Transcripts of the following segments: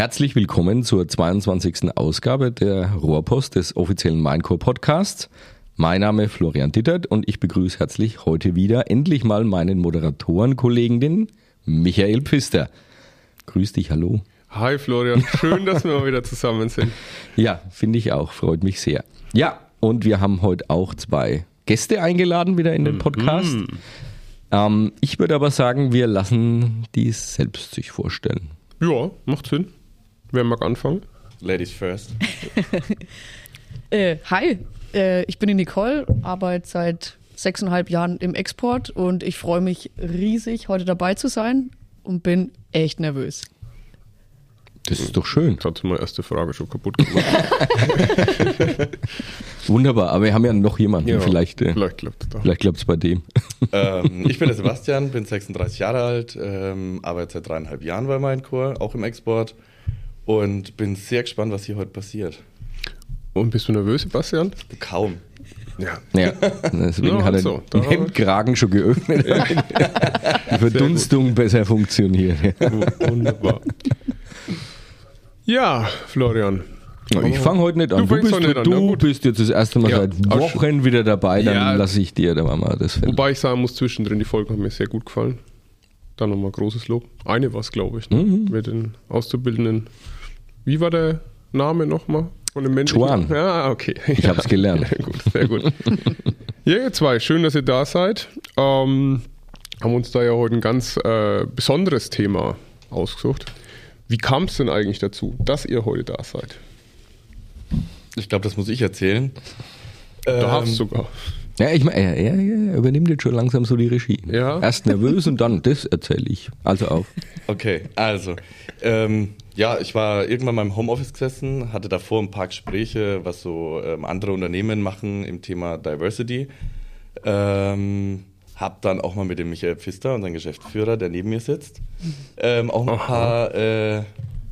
Herzlich willkommen zur 22. Ausgabe der Rohrpost des offiziellen Minecore Podcasts. Mein Name ist Florian Dittert und ich begrüße herzlich heute wieder endlich mal meinen Moderatorenkollegen, den Michael Pfister. Grüß dich, hallo. Hi Florian, schön, dass wir mal wieder zusammen sind. Ja, finde ich auch, freut mich sehr. Ja, und wir haben heute auch zwei Gäste eingeladen wieder in den Podcast. Mhm. Ähm, ich würde aber sagen, wir lassen die selbst sich vorstellen. Ja, macht Sinn. Wer mag anfangen? Ladies first. äh, hi, äh, ich bin die Nicole, arbeite seit sechseinhalb Jahren im Export und ich freue mich riesig, heute dabei zu sein und bin echt nervös. Das ist doch schön. Das hat meine erste Frage schon kaputt gemacht. Wunderbar, aber wir haben ja noch jemanden. Ja, vielleicht äh, vielleicht klappt es Vielleicht klappt es bei dem. Ähm, ich bin der Sebastian, bin 36 Jahre alt, ähm, arbeite seit dreieinhalb Jahren bei Mindcore, auch im Export und bin sehr gespannt, was hier heute passiert. Und bist du nervös, Sebastian? Kaum. Ja. ja. Deswegen ja, hat er so, den Hemdkragen schon geöffnet. Ja. Die Verdunstung besser funktioniert. Wunderbar. Ja, Florian. Ich fange heute nicht an. Du, du, bist, du, an. du bist, jetzt das erste Mal ja, seit Wochen wieder dabei, dann ja, lasse ich dir da mal das Feld. Wobei ich sagen muss, zwischendrin die Folge hat mir sehr gut gefallen. Dann nochmal großes Lob. Eine war es, glaube ich, ne? mhm. mit den Auszubildenden. Wie war der Name nochmal? Von dem Menschen? Chuan. Ja, okay. Ich habe es gelernt. Sehr gut, sehr gut. ja, ihr zwei, schön, dass ihr da seid. Ähm, haben uns da ja heute ein ganz äh, besonderes Thema ausgesucht. Wie kam es denn eigentlich dazu, dass ihr heute da seid? Ich glaube, das muss ich erzählen. Du ähm, darfst sogar. Ja, ich meine, er, er, er, übernimmt jetzt schon langsam so die Regie. Ja. Erst nervös und dann, das erzähle ich. Also auf. Okay, also. Ähm, ja, ich war irgendwann mal im Homeoffice gesessen, hatte davor ein paar Gespräche, was so ähm, andere Unternehmen machen im Thema Diversity. Ähm, hab dann auch mal mit dem Michael Pfister, unseren Geschäftsführer, der neben mir sitzt, ähm, auch ein Aha. paar äh,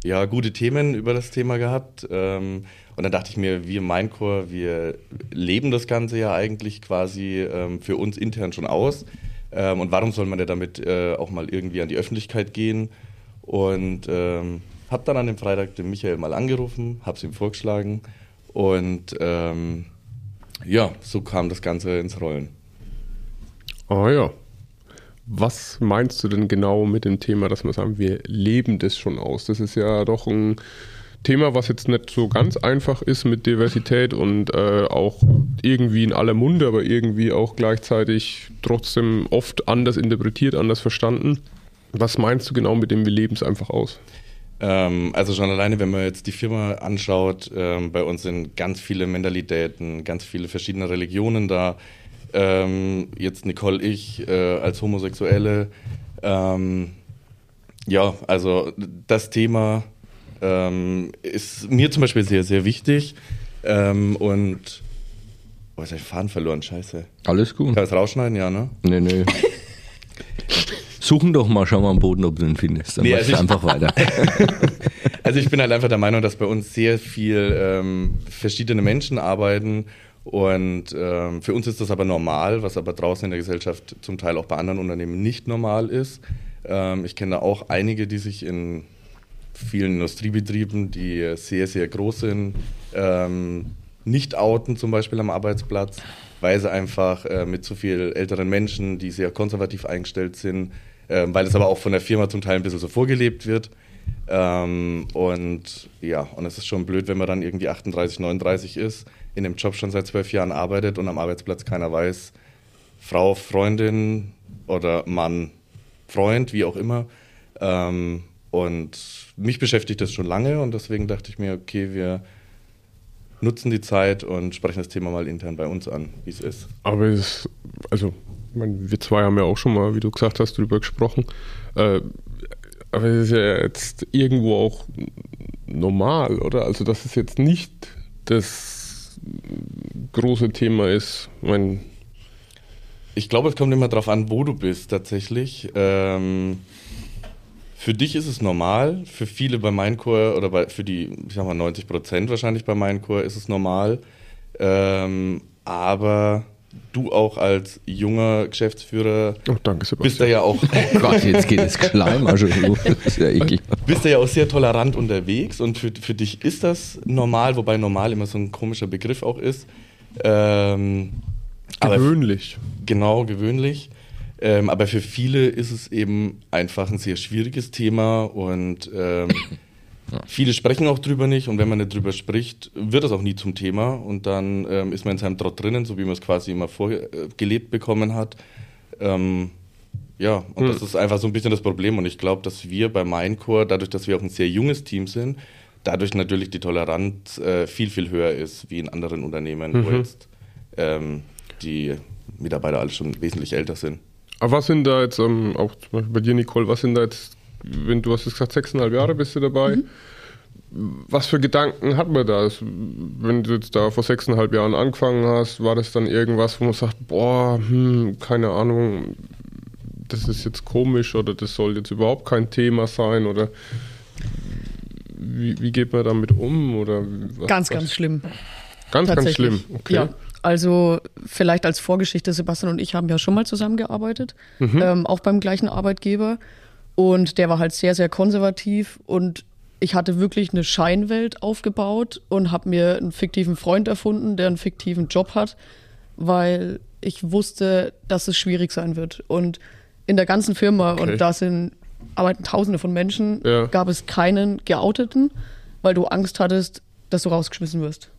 ja, gute Themen über das Thema gehabt. Ähm, und dann dachte ich mir, wir Minecore, wir leben das Ganze ja eigentlich quasi ähm, für uns intern schon aus. Ähm, und warum soll man ja damit äh, auch mal irgendwie an die Öffentlichkeit gehen? Und ähm, habe dann an dem Freitag den Michael mal angerufen, habe es ihm vorgeschlagen und ähm, ja, so kam das Ganze ins Rollen. Ah ja. Was meinst du denn genau mit dem Thema, dass wir sagen, wir leben das schon aus? Das ist ja doch ein Thema, was jetzt nicht so ganz einfach ist mit Diversität und äh, auch irgendwie in aller Munde, aber irgendwie auch gleichzeitig trotzdem oft anders interpretiert, anders verstanden. Was meinst du genau mit dem, wir leben es einfach aus? Ähm, also schon alleine, wenn man jetzt die Firma anschaut, ähm, bei uns sind ganz viele Mentalitäten, ganz viele verschiedene Religionen da ähm, jetzt Nicole, ich äh, als Homosexuelle. Ähm, ja, also das Thema ähm, ist mir zum Beispiel sehr, sehr wichtig. Ähm, und Oh, jetzt habe ich Faden verloren, scheiße. Alles gut. Kann ich rausschneiden, ja, ne? Nee, nee. Suchen doch mal, schau mal am Boden, ob du den findest. Dann nee, also einfach weiter. also ich bin halt einfach der Meinung, dass bei uns sehr viel ähm, verschiedene Menschen arbeiten und ähm, für uns ist das aber normal, was aber draußen in der Gesellschaft zum Teil auch bei anderen Unternehmen nicht normal ist. Ähm, ich kenne auch einige, die sich in vielen Industriebetrieben, die sehr, sehr groß sind, ähm, nicht outen, zum Beispiel am Arbeitsplatz, weil sie einfach äh, mit zu viel älteren Menschen, die sehr konservativ eingestellt sind, äh, weil es aber auch von der Firma zum Teil ein bisschen so vorgelebt wird. Ähm, und ja, und es ist schon blöd, wenn man dann irgendwie 38, 39 ist in dem Job schon seit zwölf Jahren arbeitet und am Arbeitsplatz keiner weiß, Frau, Freundin oder Mann, Freund, wie auch immer. Ähm, und mich beschäftigt das schon lange und deswegen dachte ich mir, okay, wir nutzen die Zeit und sprechen das Thema mal intern bei uns an, wie es ist. Aber es, also, meine, wir zwei haben ja auch schon mal, wie du gesagt hast, darüber gesprochen. Äh, aber es ist ja jetzt irgendwo auch normal, oder? Also, das ist jetzt nicht das große Thema ist. Mein ich glaube, es kommt immer darauf an, wo du bist tatsächlich. Ähm, für dich ist es normal, für viele bei Minecore oder bei, für die, ich sag mal 90 Prozent wahrscheinlich bei Minecore ist es normal. Ähm, aber du auch als junger Geschäftsführer Oh, danke, Sebastian. bist da ja auch Oh Gott, jetzt geht auch schon los. Das ist ja eklig. bist da ja auch sehr tolerant unterwegs und für, für dich ist das normal, wobei normal immer so ein komischer Begriff auch ist. Ähm, aber Gewöhnlich. genau, gewöhnlich. Ähm, aber für viele ist es eben einfach ein sehr schwieriges Thema und ähm, viele sprechen auch drüber nicht und wenn man nicht drüber spricht, wird das auch nie zum Thema und dann ähm, ist man in seinem Trott drinnen, so wie man es quasi immer vorgelebt bekommen hat. Ähm, ja, und das ist einfach so ein bisschen das Problem und ich glaube, dass wir bei Minecore, dadurch, dass wir auch ein sehr junges Team sind, dadurch natürlich die Toleranz äh, viel, viel höher ist wie in anderen Unternehmen, wo jetzt ähm, die Mitarbeiter alle schon wesentlich älter sind. Aber was sind da jetzt, ähm, auch zum Beispiel bei dir, Nicole, was sind da jetzt, wenn du hast jetzt gesagt, sechseinhalb Jahre bist du dabei, was für Gedanken hat man da? Also, wenn du jetzt da vor sechseinhalb Jahren angefangen hast, war das dann irgendwas, wo man sagt, boah, hm, keine Ahnung, das ist jetzt komisch oder das soll jetzt überhaupt kein Thema sein oder wie, wie geht man damit um? Oder was, Ganz, was? ganz schlimm. Ganz, ganz schlimm. Okay. Ja, also vielleicht als Vorgeschichte, Sebastian und ich haben ja schon mal zusammengearbeitet, Mhm. ähm, auch beim gleichen Arbeitgeber. Und der war halt sehr, sehr konservativ und ich hatte wirklich eine Scheinwelt aufgebaut und habe mir einen fiktiven Freund erfunden, der einen fiktiven Job hat, weil ich wusste, dass es schwierig sein wird. Und in der ganzen Firma, Okay. und da sind arbeiten Tausende von Menschen, Ja. gab es keinen Geouteten, weil du Angst hattest, dass du rausgeschmissen wirst.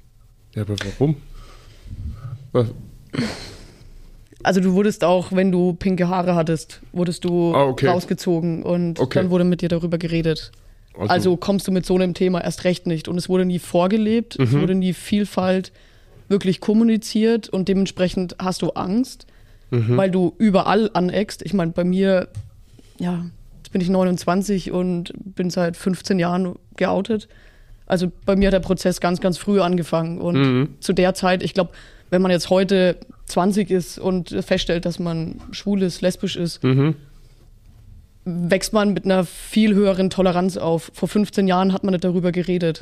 Ja, aber warum? Was? Also du wurdest auch, wenn du pinke Haare hattest, wurdest du Ah, okay. rausgezogen und Okay. dann wurde mit dir darüber geredet. Also, kommst du mit so einem Thema erst recht nicht. Und es wurde nie vorgelebt, es Mhm. wurde nie Vielfalt wirklich kommuniziert und dementsprechend hast du Angst, Mhm. weil du überall aneckst. Ich meine, bei mir, ja, jetzt bin ich 29 und bin seit 15 Jahren geoutet. Also bei mir hat der Prozess ganz, ganz früh angefangen. Und Mhm. zu der Zeit, ich glaube, wenn man jetzt heute 20 ist und feststellt, dass man schwul ist, lesbisch ist, Mhm. wächst man mit einer viel höheren Toleranz auf. Vor 15 Jahren hat man nicht darüber geredet.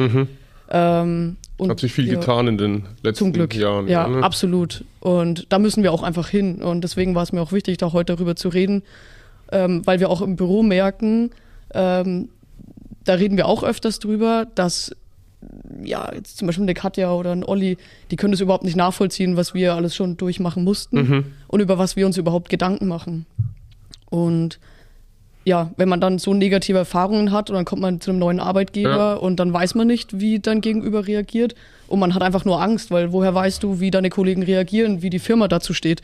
Ähm, und Mhm. Hat sich viel ja, getan in den letzten Zum Glück. Jahren. ja, ne? absolut. Und da müssen wir auch einfach hin. Und deswegen war es mir auch wichtig, da heute darüber zu reden, ähm, weil wir auch im Büro merken, ähm, da reden wir auch öfters drüber, dass ja, jetzt zum Beispiel eine Katja oder ein Olli, die können das überhaupt nicht nachvollziehen, was wir alles schon durchmachen mussten Mhm. und über was wir uns überhaupt Gedanken machen. Und ja, wenn man dann so negative Erfahrungen hat und dann kommt man zu einem neuen Arbeitgeber Ja. und dann weiß man nicht, wie dein Gegenüber reagiert und man hat einfach nur Angst, weil woher weißt du, wie deine Kollegen reagieren, wie die Firma dazu steht.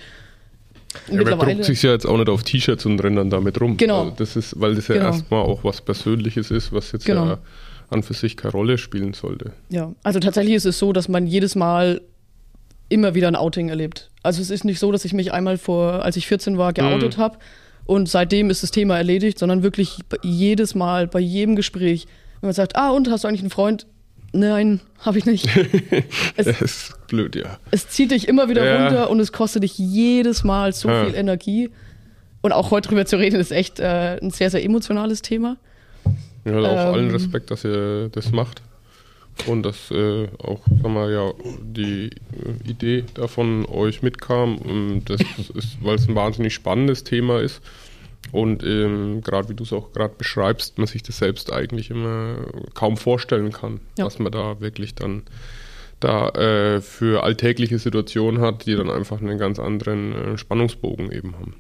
Ja, man druckt sich ja jetzt auch nicht auf T-Shirts und rennt dann damit rum. Genau. Also das ist, weil das ja Genau. erstmal auch was Persönliches ist, was jetzt Genau. ja an für sich keine Rolle spielen sollte. Ja, also tatsächlich ist es so, dass man jedes Mal immer wieder ein Outing erlebt. Also es ist nicht so, dass ich mich einmal vor, als ich 14 war, geoutet habe und seitdem ist das Thema erledigt, sondern wirklich jedes Mal, bei jedem Gespräch, wenn man sagt, ah und, hast du eigentlich einen Freund? Nein, habe ich nicht. es, Das ist blöd, ja. es zieht dich immer wieder Ja. runter und es kostet dich jedes Mal so Ja. viel Energie. Und auch heute drüber zu reden, ist echt äh, ein sehr, sehr emotionales Thema. Ja, also auch allen Ähm. Respekt, dass ihr das macht. Und dass äh, auch, sagen wir ja, die äh, Idee davon euch mitkam. Und das ist, weil es ein wahnsinnig spannendes Thema ist. Und ähm, gerade wie du es auch gerade beschreibst, man sich das selbst eigentlich immer kaum vorstellen kann, Ja. was man da wirklich dann da äh, für alltägliche Situationen hat, die dann einfach einen ganz anderen äh, Spannungsbogen eben haben.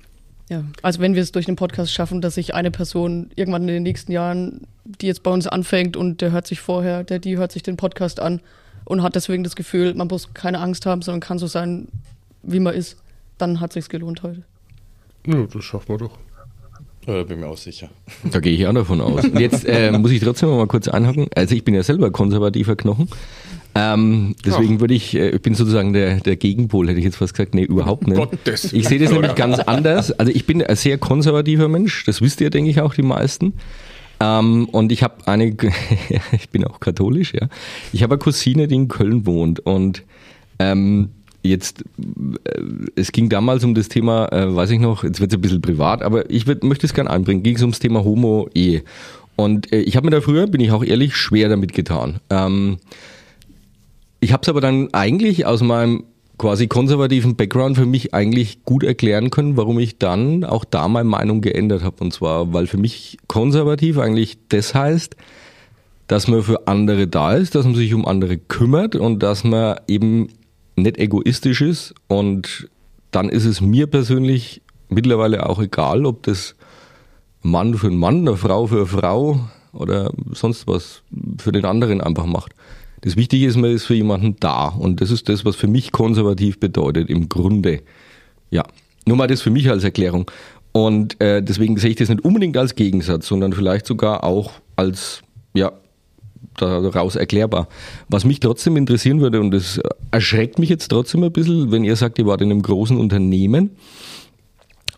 Ja, also wenn wir es durch den Podcast schaffen, dass sich eine Person irgendwann in den nächsten Jahren, die jetzt bei uns anfängt und der hört sich vorher, der die hört sich den Podcast an und hat deswegen das Gefühl, man muss keine Angst haben, sondern kann so sein, wie man ist, dann hat sich's gelohnt heute. Ja, das schaffen wir doch. Äh, bin mir auch sicher. Da gehe ich auch davon aus. Und jetzt äh, muss ich trotzdem mal kurz einhaken. Also ich bin ja selber konservativer Knochen. Ähm, deswegen würde ich, äh, ich bin sozusagen der, der Gegenpol, hätte ich jetzt fast gesagt. Nee, überhaupt nicht. Gottes Ich sehe das nämlich ganz anders. Also ich bin ein sehr konservativer Mensch, das wisst ihr, denke ich, auch die meisten. Ähm, und ich habe eine, ich bin auch katholisch, ja. Ich habe eine Cousine, die in Köln wohnt und ähm, jetzt, äh, es ging damals um das Thema, äh, weiß ich noch, jetzt wird es ein bisschen privat, aber ich würd, möchte es gerne einbringen, ging es ums Thema Homo-Ehe. Und äh, ich habe mir da früher, bin ich auch ehrlich, schwer damit getan. Ähm, ich habe es aber dann eigentlich aus meinem quasi konservativen Background für mich eigentlich gut erklären können, warum ich dann auch da meine Meinung geändert habe. Und zwar, weil für mich konservativ eigentlich das heißt, dass man für andere da ist, dass man sich um andere kümmert und dass man eben nicht egoistisch ist. Und dann ist es mir persönlich mittlerweile auch egal, ob das Mann für einen Mann, eine Frau für eine Frau oder sonst was für den anderen einfach macht. Das Wichtige ist, man ist für jemanden da. Und das ist das, was für mich konservativ bedeutet, im Grunde. Ja, nur mal das für mich als Erklärung. Und äh, deswegen sehe ich das nicht unbedingt als Gegensatz, sondern vielleicht sogar auch als, ja, daraus erklärbar. Was mich trotzdem interessieren würde, und das erschreckt mich jetzt trotzdem ein bisschen, wenn ihr sagt, ihr wart in einem großen Unternehmen.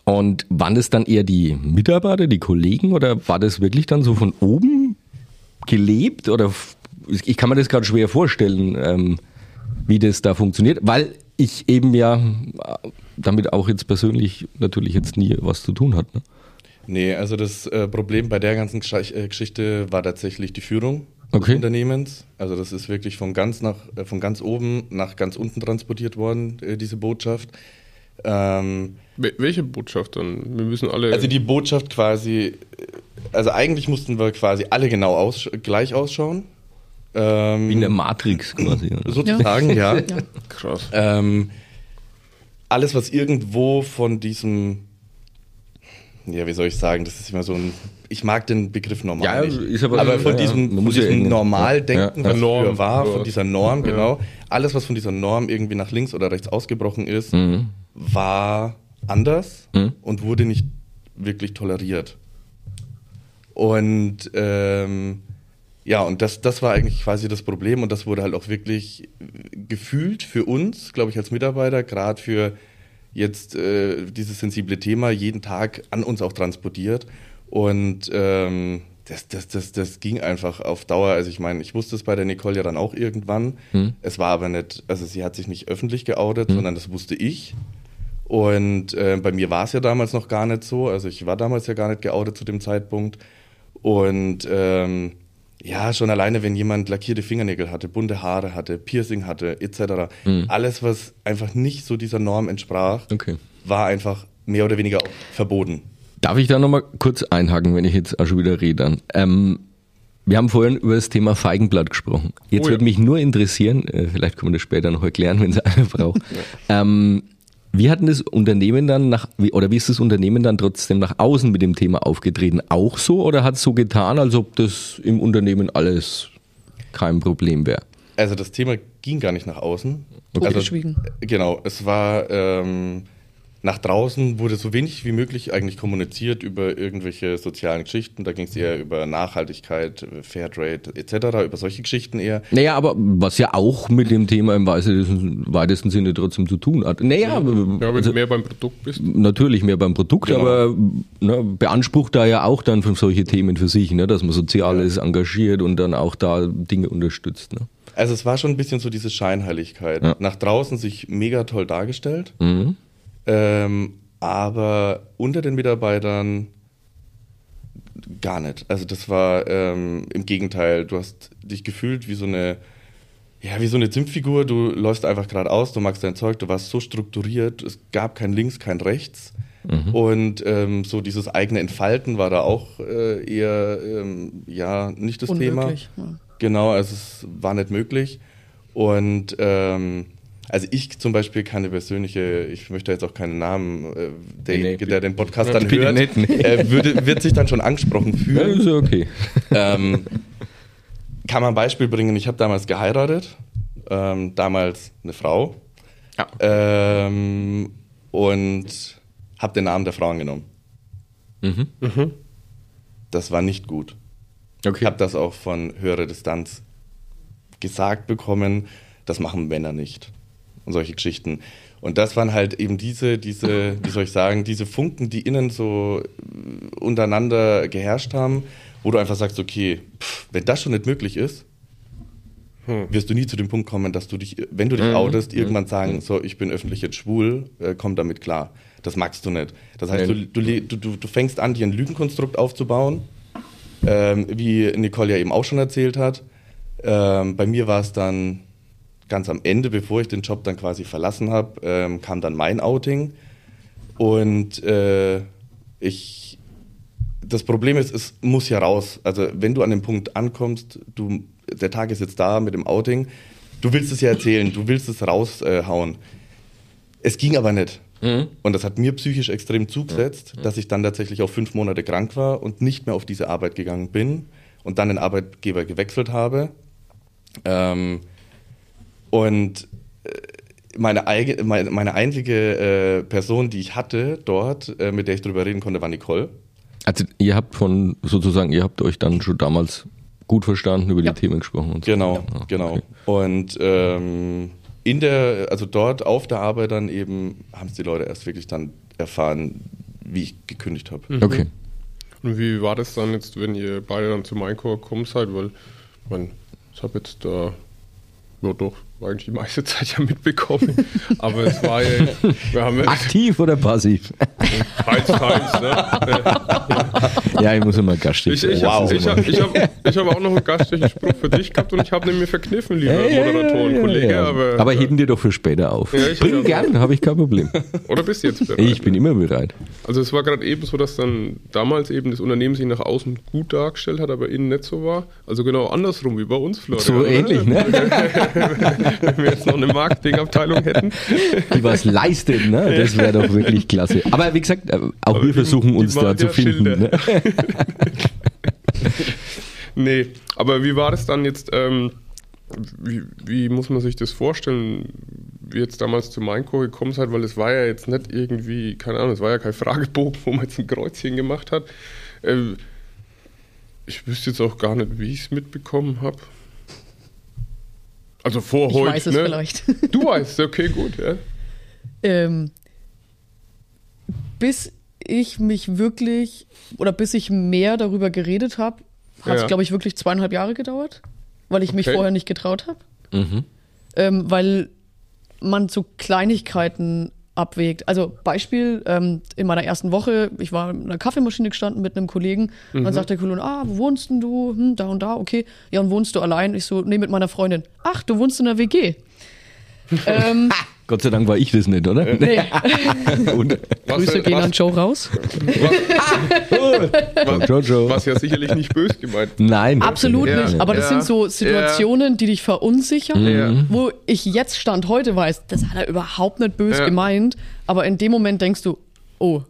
Und waren das dann eher die Mitarbeiter, die Kollegen oder war das wirklich dann so von oben gelebt oder ich kann mir das gerade schwer vorstellen, ähm, wie das da funktioniert, weil ich eben ja damit auch jetzt persönlich natürlich jetzt nie was zu tun hat. Ne? Nee, also das äh, Problem bei der ganzen äh, Geschichte war tatsächlich die Führung okay. des Unternehmens. Also das ist wirklich von ganz nach äh, von ganz oben nach ganz unten transportiert worden, äh, diese Botschaft. Ähm, Welche Botschaft dann? Wir müssen alle. Also die Botschaft quasi, also eigentlich mussten wir quasi alle genau aus, gleich ausschauen. Ähm, Wie in der Matrix quasi. Oder? Sozusagen, ja. ja. Krass. Ähm, alles, was irgendwo von diesem, ja, wie soll ich sagen, das ist immer so ein, ich mag den Begriff normal ja, nicht, ist aber, aber von ja, diesem, von diesem ja Normaldenken, was Norm, früher war, von dieser Norm, genau, alles, was von dieser Norm irgendwie nach links oder rechts ausgebrochen ist, mhm. war anders mhm. und wurde nicht wirklich toleriert. Und ähm, ja, und das, das war eigentlich quasi das Problem und das wurde halt auch wirklich gefühlt für uns, glaube ich, als Mitarbeiter, gerade für jetzt äh, dieses sensible Thema jeden Tag an uns auch transportiert. Und ähm, das, das, das, das ging einfach auf Dauer. Also ich meine, ich wusste es bei der Nicole ja dann auch irgendwann. Hm. Es war aber nicht, also sie hat sich nicht öffentlich geoutet, hm. sondern das wusste ich. Und äh, bei mir war es ja damals noch gar nicht so. Also ich war damals ja gar nicht geoutet zu dem Zeitpunkt. Und ähm, ja, schon alleine, wenn jemand lackierte Fingernägel hatte, bunte Haare hatte, Piercing hatte, etc. Mhm. Alles, was einfach nicht so dieser Norm entsprach, okay. war einfach mehr oder weniger verboten. Darf ich da nochmal kurz einhaken, wenn ich jetzt auch schon wieder rede? Ähm, wir haben vorhin über das Thema Feigenblatt gesprochen. Jetzt oh ja. würde mich nur interessieren, äh, vielleicht kann man das später noch erklären, wenn es einer braucht. ja. ähm, wie hat denn das Unternehmen dann nach, oder wie ist das Unternehmen dann trotzdem nach außen mit dem Thema aufgetreten? Auch so oder hat es so getan, als ob das im Unternehmen alles kein Problem wäre? Also das Thema ging gar nicht nach außen. Okay. Also, genau, es war ähm, nach draußen wurde so wenig wie möglich eigentlich kommuniziert über irgendwelche sozialen Geschichten. Da ging es eher über Nachhaltigkeit, Fairtrade etc., über solche Geschichten eher. Naja, aber was ja auch mit dem Thema im weitesten Sinne trotzdem zu tun hat. Naja, ja, wenn also, du mehr beim Produkt bist. Natürlich mehr beim Produkt, genau. aber ne, beansprucht da ja auch dann für solche Themen für sich, ne, dass man Soziales ja. engagiert und dann auch da Dinge unterstützt. Ne? Also es war schon ein bisschen so diese Scheinheiligkeit. Ja. Nach draußen sich mega toll dargestellt. Mhm ähm, aber unter den Mitarbeitern gar nicht. Also das war ähm, im Gegenteil, du hast dich gefühlt wie so eine, ja, wie so eine Zimtfigur, du läufst einfach geradeaus, du magst dein Zeug, du warst so strukturiert, es gab kein Links, kein Rechts. Mhm. Und ähm, so dieses eigene Entfalten war da auch äh, eher ähm, ja nicht das Unmöglich, Thema. Ja. Genau, also es war nicht möglich. Und ähm, also ich zum Beispiel keine persönliche, ich möchte jetzt auch keinen Namen, äh, derjenige, nee, der den Podcast dann hört, nicht, nee. äh, würde, wird sich dann schon angesprochen fühlen. Ja, ist okay. Ähm, kann man ein Beispiel bringen, ich habe damals geheiratet, ähm, damals eine Frau ja. ähm, und habe den Namen der Frau angenommen. Mhm. Mhm. Das war nicht gut. Okay. Ich habe das auch von höherer Distanz gesagt bekommen, das machen Männer nicht und solche Geschichten. Und das waren halt eben diese, diese, wie soll ich sagen, diese Funken, die innen so äh, untereinander geherrscht haben, wo du einfach sagst, okay, pff, wenn das schon nicht möglich ist, hm. wirst du nie zu dem Punkt kommen, dass du dich, wenn du dich mhm. outest, mhm. irgendwann sagen, mhm. so, ich bin öffentlich jetzt schwul, äh, komm damit klar. Das magst du nicht. Das heißt, du, du, du, du fängst an, dir ein Lügenkonstrukt aufzubauen, ähm, wie Nicole ja eben auch schon erzählt hat. Ähm, bei mir war es dann ganz am Ende, bevor ich den Job dann quasi verlassen habe, ähm, kam dann mein Outing. Und äh, ich, das Problem ist, es muss ja raus. Also wenn du an dem Punkt ankommst, du, der Tag ist jetzt da mit dem Outing, du willst es ja erzählen, du willst es raushauen. es ging aber nicht. Mhm. Und das hat mir psychisch extrem zugesetzt, mhm. dass ich dann tatsächlich auch fünf Monate krank war und nicht mehr auf diese Arbeit gegangen bin und dann den Arbeitgeber gewechselt habe. Ähm, und äh, meine, meine, meine einzige äh, Person, die ich hatte dort, äh, mit der ich darüber reden konnte, war Nicole. Also ihr habt von sozusagen, ihr habt euch dann schon damals gut verstanden, über ja. die Themen gesprochen und so. Genau, ja. genau. Okay. Und ähm, in der, also dort auf der Arbeit dann eben, haben es die Leute erst wirklich dann erfahren, wie ich gekündigt habe. Mhm. Okay. Und wie war das dann jetzt, wenn ihr beide dann zum Einkauf gekommen seid? Weil, ich meine, ich habe jetzt da, ja doch, eigentlich die meiste Zeit ja mitbekommen. Aber es war ja. Aktiv oder passiv? Teils, teils, ne? ja, ich muss immer gastigen. Ich, ich wow. habe ich hab, ich hab, ich hab auch noch einen gastigen Spruch für dich gehabt und ich habe den mir verkniffen, lieber ja, Moderatoren, ja, Kollege. Ja, aber, aber heben dir doch für später auf. Ich Bring gern, habe ich kein Problem. Oder bist du jetzt bereit? Ich bin immer bereit. Also es war gerade eben so, dass dann damals eben das Unternehmen sich nach außen gut dargestellt hat, aber innen nicht so war. Also genau andersrum wie bei uns, Florian. So ähnlich, ne? wenn wir jetzt noch eine Marketingabteilung hätten. Die was leistet, ne? Das wäre doch wirklich klasse. Aber wie gesagt, äh, auch Aber wir versuchen die, uns da zu finden. Ne? nee, aber wie war das dann jetzt? Ähm, wie, wie, muss man sich das vorstellen, wie jetzt damals zu Mainco gekommen seid? Weil es war ja jetzt nicht irgendwie, keine Ahnung, es war ja kein Fragebogen, wo man jetzt ein Kreuzchen gemacht hat. Ähm, ich wüsste jetzt auch gar nicht, wie ich es mitbekommen habe. Also vor ich heute. Ich weiß es ne? vielleicht. Du weißt, okay, gut, ja. Ähm, bis ich mich wirklich oder bis ich mehr darüber geredet habe, hat es, ja. glaube ich, wirklich zweieinhalb Jahre gedauert, weil ich okay. mich vorher nicht getraut habe. Mhm. Ähm, weil man so Kleinigkeiten abwägt. Also Beispiel, ähm, in meiner ersten Woche, ich war in einer Kaffeemaschine gestanden mit einem Kollegen, mhm. dann sagt der Kollege, ah, wo wohnst denn du? Hm, da und da, okay. Ja, und wohnst du allein? Ich so, nee, mit meiner Freundin. Ach, du wohnst in der WG. ähm, Gott sei Dank war ich das nicht, oder? Nee. Und, Grüße gehen was, an Joe raus. Was, was, was, ja sicherlich nicht böse gemeint. Nein. Absolut ja. nicht. Aber das ja. sind so Situationen, ja. die dich verunsichern, wo ich jetzt Stand heute weiß, das hat er überhaupt nicht böse gemeint. Aber in dem Moment denkst du, oh,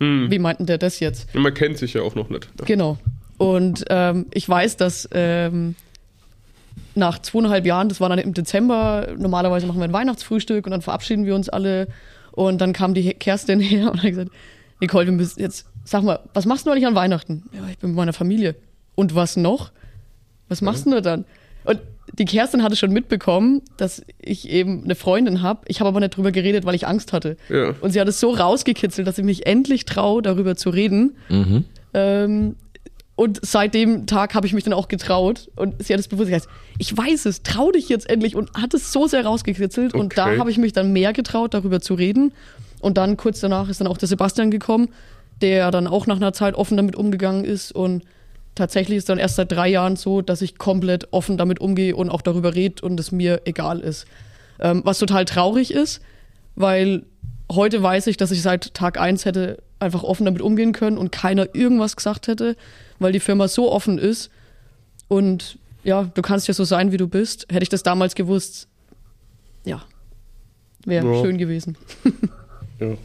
hm. wie meinten der das jetzt? Und man kennt sich ja auch noch nicht. Genau. Und ähm, ich weiß, dass ähm, nach zweieinhalb Jahren, das war dann im Dezember, normalerweise machen wir ein Weihnachtsfrühstück und dann verabschieden wir uns alle. Und dann kam die Kerstin her und hat gesagt, Nicole, wir müssen jetzt, sag mal, was machst du eigentlich an Weihnachten? Ja, ich bin mit meiner Familie. Und was noch? Was machst ja. du dann? Und die Kerstin hatte schon mitbekommen, dass ich eben eine Freundin habe. Ich habe aber nicht drüber geredet, weil ich Angst hatte. Ja. Und sie hat es so rausgekitzelt, dass ich mich endlich traue, darüber zu reden. Mhm. Ähm, und seit dem Tag habe ich mich dann auch getraut. Und sie hat es bewusst gesagt, ich weiß es, trau dich jetzt endlich. Und hat es so sehr rausgekritzelt. Okay. Und da habe ich mich dann mehr getraut, darüber zu reden. Und dann kurz danach ist dann auch der Sebastian gekommen, der dann auch nach einer Zeit offen damit umgegangen ist. Und tatsächlich ist dann erst seit drei Jahren so, dass ich komplett offen damit umgehe und auch darüber rede und es mir egal ist. Ähm, was total traurig ist, weil heute weiß ich, dass ich seit Tag eins hätte einfach offen damit umgehen können und keiner irgendwas gesagt hätte weil die Firma so offen ist und ja, du kannst ja so sein, wie du bist. Hätte ich das damals gewusst, ja, wäre ja. schön gewesen. ja.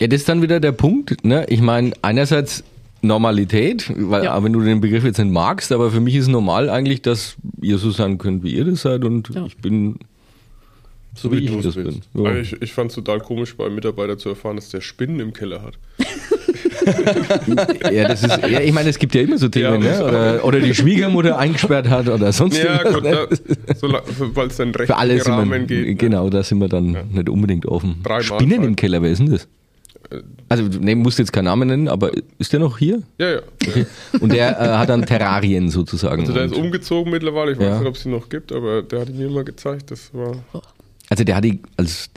ja, das ist dann wieder der Punkt. Ne? Ich meine, einerseits Normalität, weil ja. wenn du den Begriff jetzt nicht magst, aber für mich ist normal eigentlich, dass ihr so sein könnt, wie ihr das seid und ja. ich bin so wie, wie ich das bin. Ja. Also ich, ich fand es total komisch, bei einem Mitarbeiter zu erfahren, dass der Spinnen im Keller hat. ja, das ist, ja, ich meine, es gibt ja immer so Themen, ja, ne? oder, oder, die Schwiegermutter eingesperrt hat oder sonst ja, irgendwas. Ja, so, weil es dann recht Für alles Rahmen wir, geht. Genau, da sind wir dann ja. nicht unbedingt offen. Drei Spinnen im Keller, wer ist denn das? Äh, also, ne, musst jetzt keinen Namen nennen, aber ist der noch hier? Ja, ja. Okay. Und der äh, hat dann Terrarien sozusagen. Also, der ist umgezogen mittlerweile. Ich weiß ja. nicht, ob es ihn noch gibt, aber der hat ihn mir mal gezeigt. Das war. Also der hat die als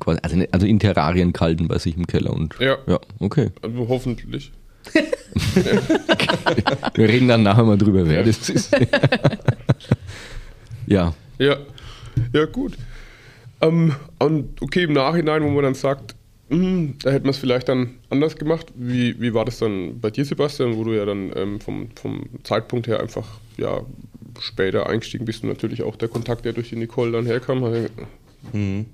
quasi, also, also in Terrarien kalten bei sich im Keller und ja, ja okay. Also hoffentlich. Wir reden dann nachher mal drüber, wer ja. das ist. ja. Ja. Ja, gut. Ähm, und okay, im Nachhinein, wo man dann sagt, hm, da hätte man es vielleicht dann anders gemacht. Wie, wie war das dann bei dir, Sebastian, wo du ja dann ähm, vom, vom Zeitpunkt her einfach ja, später eingestiegen bist und natürlich auch der Kontakt, der durch die Nicole dann herkam? Mhm.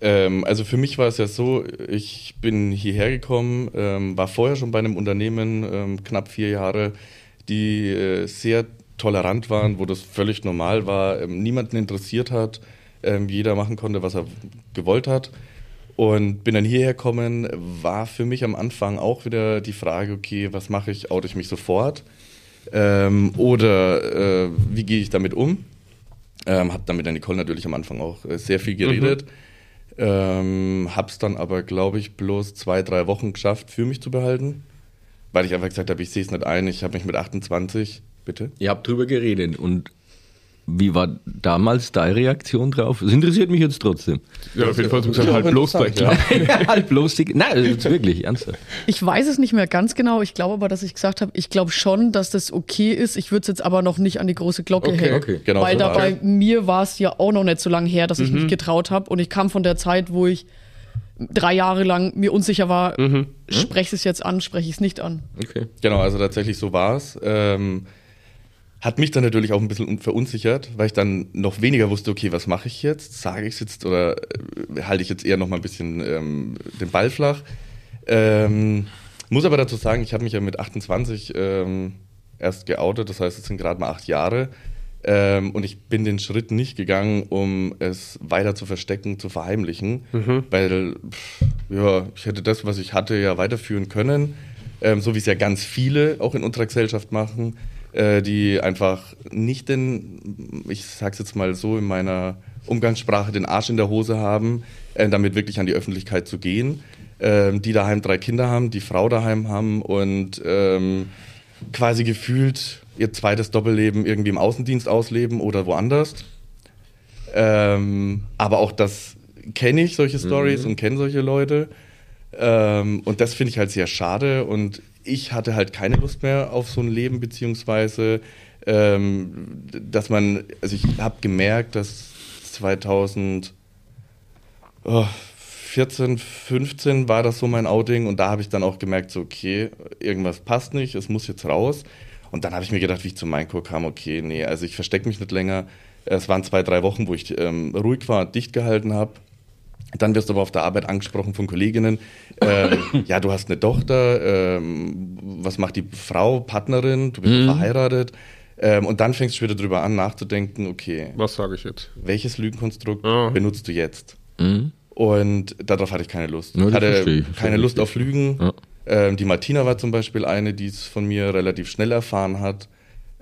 Ähm, also für mich war es ja so, ich bin hierher gekommen, ähm, war vorher schon bei einem Unternehmen, ähm, knapp vier Jahre, die äh, sehr tolerant waren, wo das völlig normal war, ähm, niemanden interessiert hat, ähm, jeder machen konnte, was er gewollt hat. Und bin dann hierher gekommen, war für mich am Anfang auch wieder die Frage, okay, was mache ich, oute ich mich sofort? Ähm, oder äh, wie gehe ich damit um? Ähm, hab dann mit der Nicole natürlich am Anfang auch äh, sehr viel geredet. Mhm. Ähm, hab's dann aber, glaube ich, bloß zwei, drei Wochen geschafft, für mich zu behalten. Weil ich einfach gesagt habe, ich sehe es nicht ein. Ich habe mich mit 28, bitte. Ihr habt drüber geredet und wie war damals deine Reaktion drauf? Das interessiert mich jetzt trotzdem. Ja, auf jeden Fall zum ja, halt bloß gleich. Ja. halt bloß die, Nein, ist wirklich ernsthaft. Ich weiß es nicht mehr ganz genau. Ich glaube aber, dass ich gesagt habe, ich glaube schon, dass das okay ist. Ich würde es jetzt aber noch nicht an die große Glocke okay, hängen. Okay. Genau weil so da bei mir war es ja auch noch nicht so lange her, dass ich mhm. mich getraut habe. Und ich kam von der Zeit, wo ich drei Jahre lang mir unsicher war, mhm. spreche es jetzt an, spreche ich es nicht an. Okay. Genau, also tatsächlich so war es. Ähm, hat mich dann natürlich auch ein bisschen verunsichert, weil ich dann noch weniger wusste, okay, was mache ich jetzt? Sage ich es jetzt oder äh, halte ich jetzt eher noch mal ein bisschen ähm, den Ball flach? Ähm, muss aber dazu sagen, ich habe mich ja mit 28 ähm, erst geoutet, das heißt, es sind gerade mal acht Jahre. Ähm, und ich bin den Schritt nicht gegangen, um es weiter zu verstecken, zu verheimlichen, mhm. weil pff, ja, ich hätte das, was ich hatte, ja weiterführen können, ähm, so wie es ja ganz viele auch in unserer Gesellschaft machen äh, die einfach nicht den, ich sag's jetzt mal so in meiner Umgangssprache, den Arsch in der Hose haben, äh, damit wirklich an die Öffentlichkeit zu gehen, äh, die daheim drei Kinder haben, die Frau daheim haben und ähm, quasi gefühlt ihr zweites Doppelleben irgendwie im Außendienst ausleben oder woanders. Ähm, aber auch das kenne ich, solche Stories mhm. und kenne solche Leute. Ähm, und das finde ich halt sehr schade. Und ich hatte halt keine Lust mehr auf so ein Leben, beziehungsweise, ähm, dass man, also ich habe gemerkt, dass 2014, 15 war das so mein Outing und da habe ich dann auch gemerkt, so, okay, irgendwas passt nicht, es muss jetzt raus. Und dann habe ich mir gedacht, wie ich zum Mainkur kam, okay, nee, also ich verstecke mich nicht länger. Es waren zwei, drei Wochen, wo ich ähm, ruhig war dicht gehalten habe. Dann wirst du aber auf der Arbeit angesprochen von Kolleginnen. Ähm, ja, du hast eine Tochter. Ähm, was macht die Frau, Partnerin? Du bist mhm. verheiratet. Ähm, und dann fängst du wieder drüber an, nachzudenken, okay. Was sage ich jetzt? Welches Lügenkonstrukt ah. benutzt du jetzt? Mhm. Und darauf hatte ich keine Lust. Ja, ich hatte keine Lust auf Lügen. Ja. Ähm, die Martina war zum Beispiel eine, die es von mir relativ schnell erfahren hat.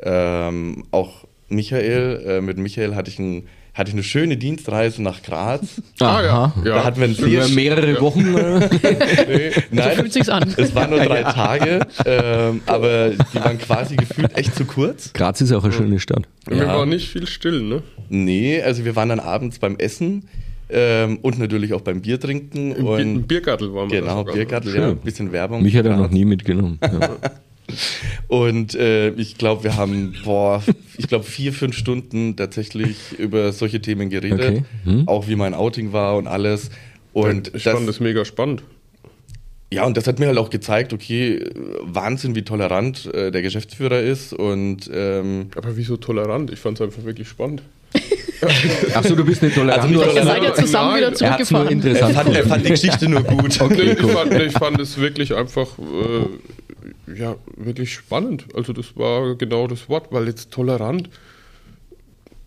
Ähm, auch Michael, äh, mit Michael hatte ich ein hatte ich eine schöne Dienstreise nach Graz. Ah, ja. Da hatten wir sehr mehrere ja. Wochen. Nee. Nein, so fühlt sich's an. Es waren nur drei Tage, ähm, aber die waren quasi gefühlt echt zu kurz. Graz ist auch eine schöne Stadt. Ja. Wir waren nicht viel still, ne? Nee, also wir waren dann abends beim Essen. Ähm, und natürlich auch beim Bier trinken. Im, und Biergartel waren wir. Genau, Biergartel, ja, ein bisschen Werbung. Mich hat er noch nie mitgenommen. Ja. Und äh, ich glaube, wir haben, boah, ich glaube, vier, fünf Stunden tatsächlich über solche Themen geredet. Okay. Hm. Auch wie mein Outing war und alles. Und ich das, fand das mega spannend. Ja, und das hat mir halt auch gezeigt, okay, Wahnsinn, wie tolerant äh, der Geschäftsführer ist. Und, ähm, Aber wieso tolerant? Ich fand es einfach wirklich spannend. Achso, du bist nicht tolerant. Also nicht Ihr seid ja zusammen Nein, wieder zurückgefahren. Er, er, fand, er, fand, die Geschichte nur gut. Okay, ich, fand, ich, fand, es wirklich einfach äh, ja, wirklich spannend. Also das war genau das Wort, weil jetzt tolerant.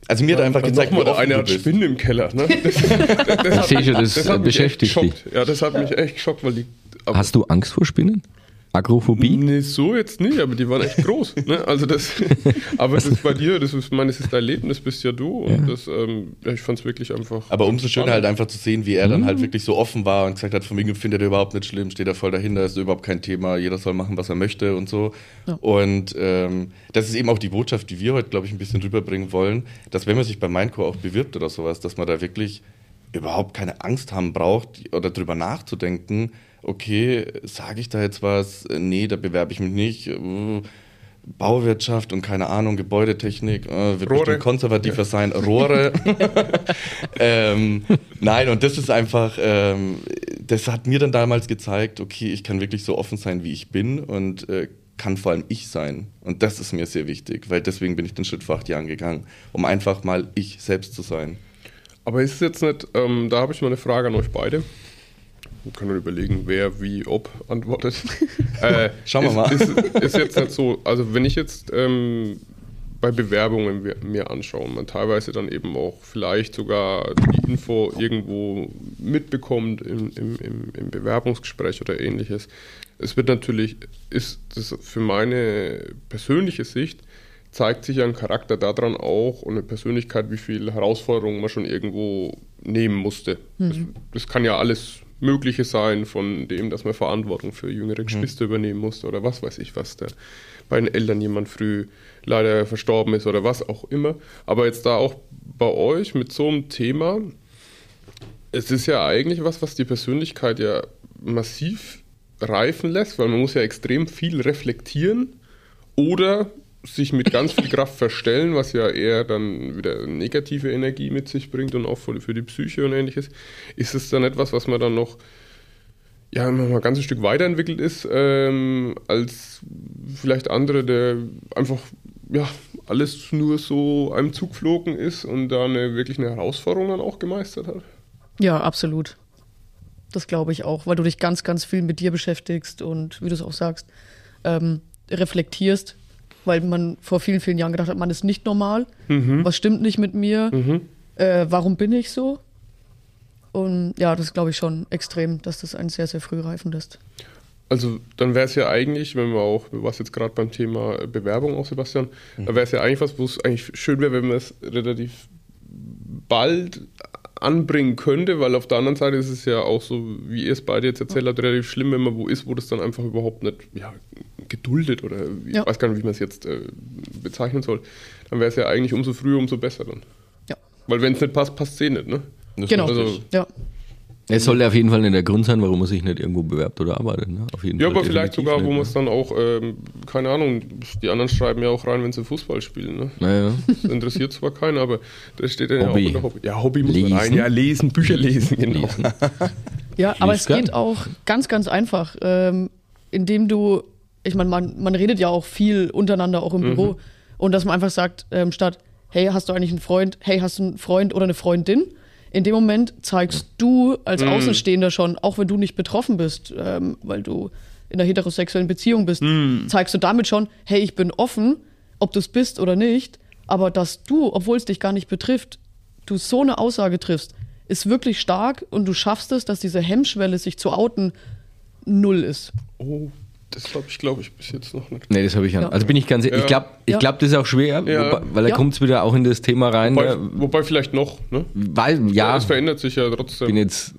Also mir ja, hat einfach gezeigt, mal, einer hat Spinnen im Keller. Ne? Das, das, das, das das, das beschäftigt dich. Ja, das hat mich echt geschockt, weil die. Hast du Angst vor Spinnen? Agrophobie? Nee, so jetzt nicht, aber die waren echt groß. Ne? Also das, aber das ist bei dir, das ist, meine, das ist dein Leben, das bist ja du. Und ja. das, ähm, ja, ich fand es wirklich einfach. Aber umso schöner halt einfach zu sehen, wie er mhm. dann halt wirklich so offen war und gesagt hat, von mir findet er überhaupt nicht schlimm, steht er voll dahinter, ist überhaupt kein Thema, jeder soll machen, was er möchte und so. Ja. Und ähm, das ist eben auch die Botschaft, die wir heute, glaube ich, ein bisschen rüberbringen wollen, dass wenn man sich bei Mindcore auch bewirbt oder sowas, dass man da wirklich überhaupt keine Angst haben braucht oder drüber nachzudenken, okay, sage ich da jetzt was? Nee, da bewerbe ich mich nicht. Bauwirtschaft und keine Ahnung, Gebäudetechnik, äh, wird Rohre. bestimmt konservativer sein, Rohre. ähm, nein, und das ist einfach, ähm, das hat mir dann damals gezeigt, okay, ich kann wirklich so offen sein, wie ich bin und äh, kann vor allem ich sein. Und das ist mir sehr wichtig, weil deswegen bin ich den Schritt vor acht Jahren gegangen, um einfach mal ich selbst zu sein. Aber ist es jetzt nicht, ähm, da habe ich mal eine Frage an euch beide. Wir können überlegen, wer, wie, ob antwortet. äh, Schauen wir mal. Ist, ist jetzt nicht so, also wenn ich jetzt ähm, bei Bewerbungen mir- anschaue und man teilweise dann eben auch vielleicht sogar die Info irgendwo mitbekommt im, im, im, im Bewerbungsgespräch oder ähnliches. Es wird natürlich, ist das für meine persönliche Sicht, zeigt sich ein Charakter daran auch und eine Persönlichkeit, wie viel Herausforderungen man schon irgendwo nehmen musste. Das, das kann ja alles Mögliche sein, von dem, dass man Verantwortung für jüngere Geschwister übernehmen musste oder was weiß ich, was der bei den Eltern jemand früh leider verstorben ist oder was auch immer. Aber jetzt da auch bei euch mit so einem Thema, es ist ja eigentlich was, was die Persönlichkeit ja massiv reifen lässt, weil man muss ja extrem viel reflektieren oder sich mit ganz viel Kraft verstellen, was ja eher dann wieder negative Energie mit sich bringt und auch für die Psyche und ähnliches. Ist es dann etwas, was man dann noch ja, noch mal ein ganzes Stück weiterentwickelt ist, ähm, als vielleicht andere, der einfach ja, alles nur so einem zugeflogen ist und da eine, wirklich eine Herausforderung dann auch gemeistert hat? Ja, absolut. Das glaube ich auch, weil du dich ganz, ganz viel mit dir beschäftigst und, wie du es auch sagst, ähm, reflektierst, weil man vor vielen, vielen Jahren gedacht hat, man ist nicht normal, was stimmt nicht mit mir, äh, warum bin ich so? Und ja, das glaube ich schon extrem, dass das einen sehr, sehr früh reifen lässt. Also dann wäre es ja eigentlich, wenn wir auch, du warst jetzt gerade beim Thema Bewerbung auch, Sebastian, da wäre es ja eigentlich was, wo es eigentlich schön wäre, wenn man es relativ bald anbringen könnte, weil auf der anderen Seite ist es ja auch so, wie ihr es beide jetzt erzählt habt, relativ schlimm, wenn man wo ist, wo das dann einfach überhaupt nicht ja, geduldet oder ich Ja. weiß gar nicht, wie man es jetzt äh, bezeichnen soll. Dann wäre es ja eigentlich umso früher, umso besser dann. Ja, Weil wenn es nicht passt, passt es eh nicht, ne? Das genau. Also- ja. Es sollte auf jeden Fall nicht der Grund sein, warum man sich nicht irgendwo bewerbt oder arbeitet. Ne? Auf jeden Ja, Fall aber vielleicht sogar, wo nicht, man es dann auch, ähm, keine Ahnung, die anderen schreiben ja auch rein, wenn sie Fußball spielen, ne? ne? Naja. Das interessiert zwar keinen, aber das steht dann Hobby. ja auch in der Hobby. Ja, Hobby muss Lesen. man rein. Ja, lesen, Bücher lesen, genau. Ja, aber es geht auch ganz, ganz einfach, ähm, indem du, ich meine, man, man redet ja auch viel untereinander, auch im Büro, und dass man einfach sagt, ähm, statt, hey, hast du eigentlich einen Freund, hey, hast du einen Freund oder eine Freundin? In dem Moment zeigst du als Außenstehender schon, auch wenn du nicht betroffen bist, ähm, weil du in einer heterosexuellen Beziehung bist, zeigst du damit schon, hey, ich bin offen, ob du es bist oder nicht, aber dass du, obwohl es dich gar nicht betrifft, du so eine Aussage triffst, ist wirklich stark und du schaffst es, dass diese Hemmschwelle, sich zu outen, null ist. Oh, das habe ich, glaube ich, bis jetzt noch nicht. Nee, das habe ich an. Ja. Also bin ich ganz ehrlich, ich glaube, ich Ja. glaub, das ist auch schwer, Ja. wobei, weil da Ja. kommt es wieder auch in das Thema rein. Wobei, ne? wobei vielleicht noch, ne? Weil, ja, Es ich verändert sich ja bin trotzdem. jetzt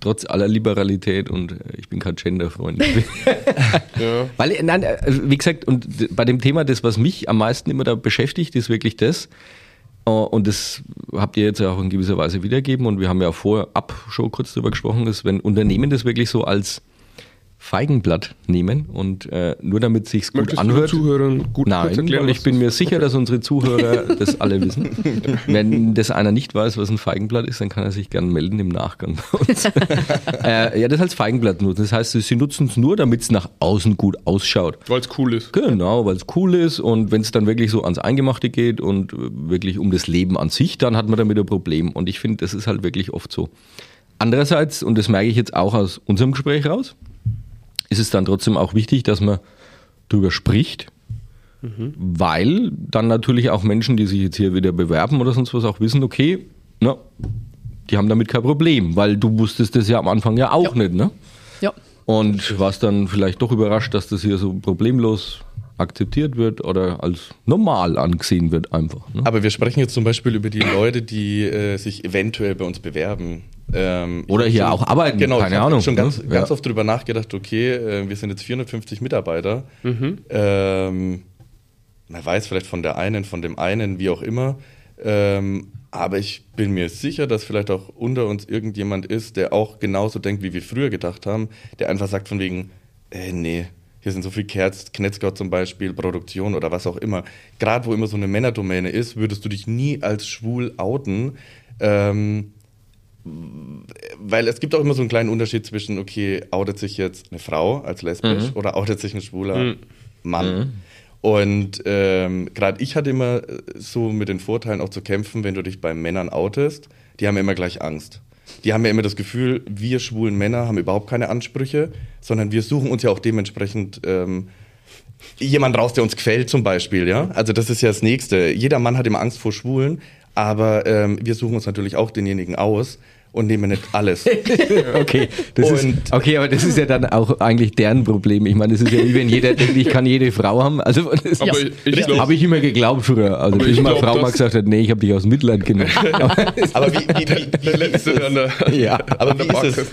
trotz aller Liberalität und äh, ich bin kein Genderfreund. Ja. Weil, äh, nein, äh, wie gesagt, und bei dem Thema, das, was mich am meisten immer da beschäftigt, ist wirklich das. Und das habt ihr jetzt ja auch in gewisser Weise wiedergeben und wir haben ja vorab schon kurz darüber gesprochen, dass wenn Unternehmen das wirklich so als Feigenblatt nehmen und äh, nur damit sich's gut Möchtest anhört. du Zuhörern gut Nein, erklären, weil ich bin mir sicher, dass unsere Zuhörer das alle wissen. Wenn das einer nicht weiß, was ein Feigenblatt ist, dann kann er sich gerne melden im Nachgang bei uns. äh, ja, das als Feigenblatt nutzen. Das heißt, sie nutzen es nur, damit es nach außen gut ausschaut. Weil es cool ist. Genau, weil es cool ist und wenn es dann wirklich so ans Eingemachte geht und äh, wirklich um das Leben an sich, dann hat man damit ein Problem. Und ich finde, das ist halt wirklich oft so. Andererseits, und das merke ich jetzt auch aus unserem Gespräch raus, ist es dann trotzdem auch wichtig, dass man drüber spricht, weil dann natürlich auch Menschen, die sich jetzt hier wieder bewerben oder sonst was auch wissen, okay, na, die haben damit kein Problem, weil du wusstest das ja am Anfang ja auch Ja. nicht, ne? Ja, Und warst dann vielleicht doch überrascht, dass das hier so problemlos akzeptiert wird oder als normal angesehen wird einfach. Ne? Aber wir sprechen jetzt zum Beispiel über die Leute, die äh, sich eventuell bei uns bewerben. Ähm, Oder ich hier hab auch arbeiten, Genau, keine ich Ahnung, schon ganz, ne? ganz Ja. oft drüber nachgedacht, okay, äh, wir sind jetzt 450 Mitarbeiter. Mhm. Ähm, man weiß vielleicht von der einen, von dem einen, wie auch immer. Ähm, aber ich bin mir sicher, dass vielleicht auch unter uns irgendjemand ist, der auch genauso denkt, wie wir früher gedacht haben, der einfach sagt von wegen, äh, nee, hier sind so viel Kerz, Knetzgott zum Beispiel, Produktion oder was auch immer. Gerade wo immer so eine Männerdomäne ist, würdest du dich nie als schwul outen. Ähm, weil es gibt auch immer so einen kleinen Unterschied zwischen, okay, outet sich jetzt eine Frau als lesbisch Mhm. oder outet sich ein schwuler Mhm. Mann. Und ähm, gerade ich hatte immer äh, so mit den Vorteilen auch zu kämpfen, wenn du dich bei Männern outest, die haben immer gleich Angst. Die haben ja immer das Gefühl, wir schwulen Männer haben überhaupt keine Ansprüche, sondern wir suchen uns ja auch dementsprechend ähm, jemand raus, der uns gefällt zum Beispiel, ja. Also das ist ja das Nächste. Jeder Mann hat immer Angst vor Schwulen, aber ähm, wir suchen uns natürlich auch denjenigen aus und nehmen nicht alles. Okay, das ist, okay, aber das ist ja dann auch eigentlich deren Problem. Ich meine, das ist ja wie wenn jeder denkt, ich kann jede Frau haben. Also das glaub- habe ich immer geglaubt früher. Also bis ich meine Frau mal gesagt hat, nee, ich habe dich aus Mitleid genommen. Aber wie, wie, wie, wie, an der, Ja, aber an der wie ist es?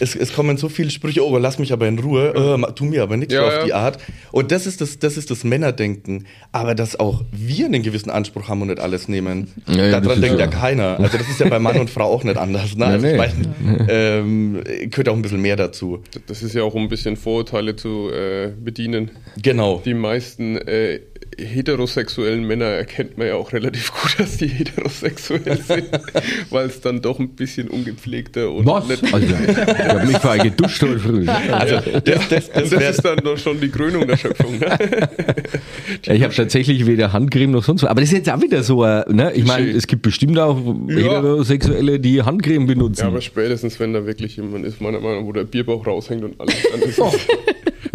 es? Es kommen so viele Sprüche, oh, lass mich aber in Ruhe, äh, tu mir aber nichts Ja, auf ja. die Art. Und das ist das, das ist das Männerdenken. Aber dass auch wir einen gewissen Anspruch haben und nicht alles nehmen, Ja, ja, daran ist denkt ja keiner. Also das ist ja bei Mann und Frau auch nicht anders. Ne? Also nee. ich meine, ähm, gehört auch ein bisschen mehr dazu. Das ist ja auch um ein bisschen Vorurteile zu äh, bedienen. Genau. Die meisten äh, heterosexuellen Männer erkennt man ja auch relativ gut, dass die heterosexuell sind, weil es dann doch ein bisschen ungepflegter und Was? nicht. Also, ich habe mich vorher geduscht heute früh. Also das, das, das, das ist dann doch schon die Krönung der Schöpfung. Ne? Ich habe tatsächlich weder Handcreme noch sonst was. Aber das ist jetzt auch wieder so, äh, ne? Ich meine, es gibt bestimmt auch Heterosexuelle, die Handcreme benutzen. Ja, aber spätestens, wenn da wirklich jemand ist, meiner Meinung nach, wo der Bierbauch raushängt und alles, dann ist es.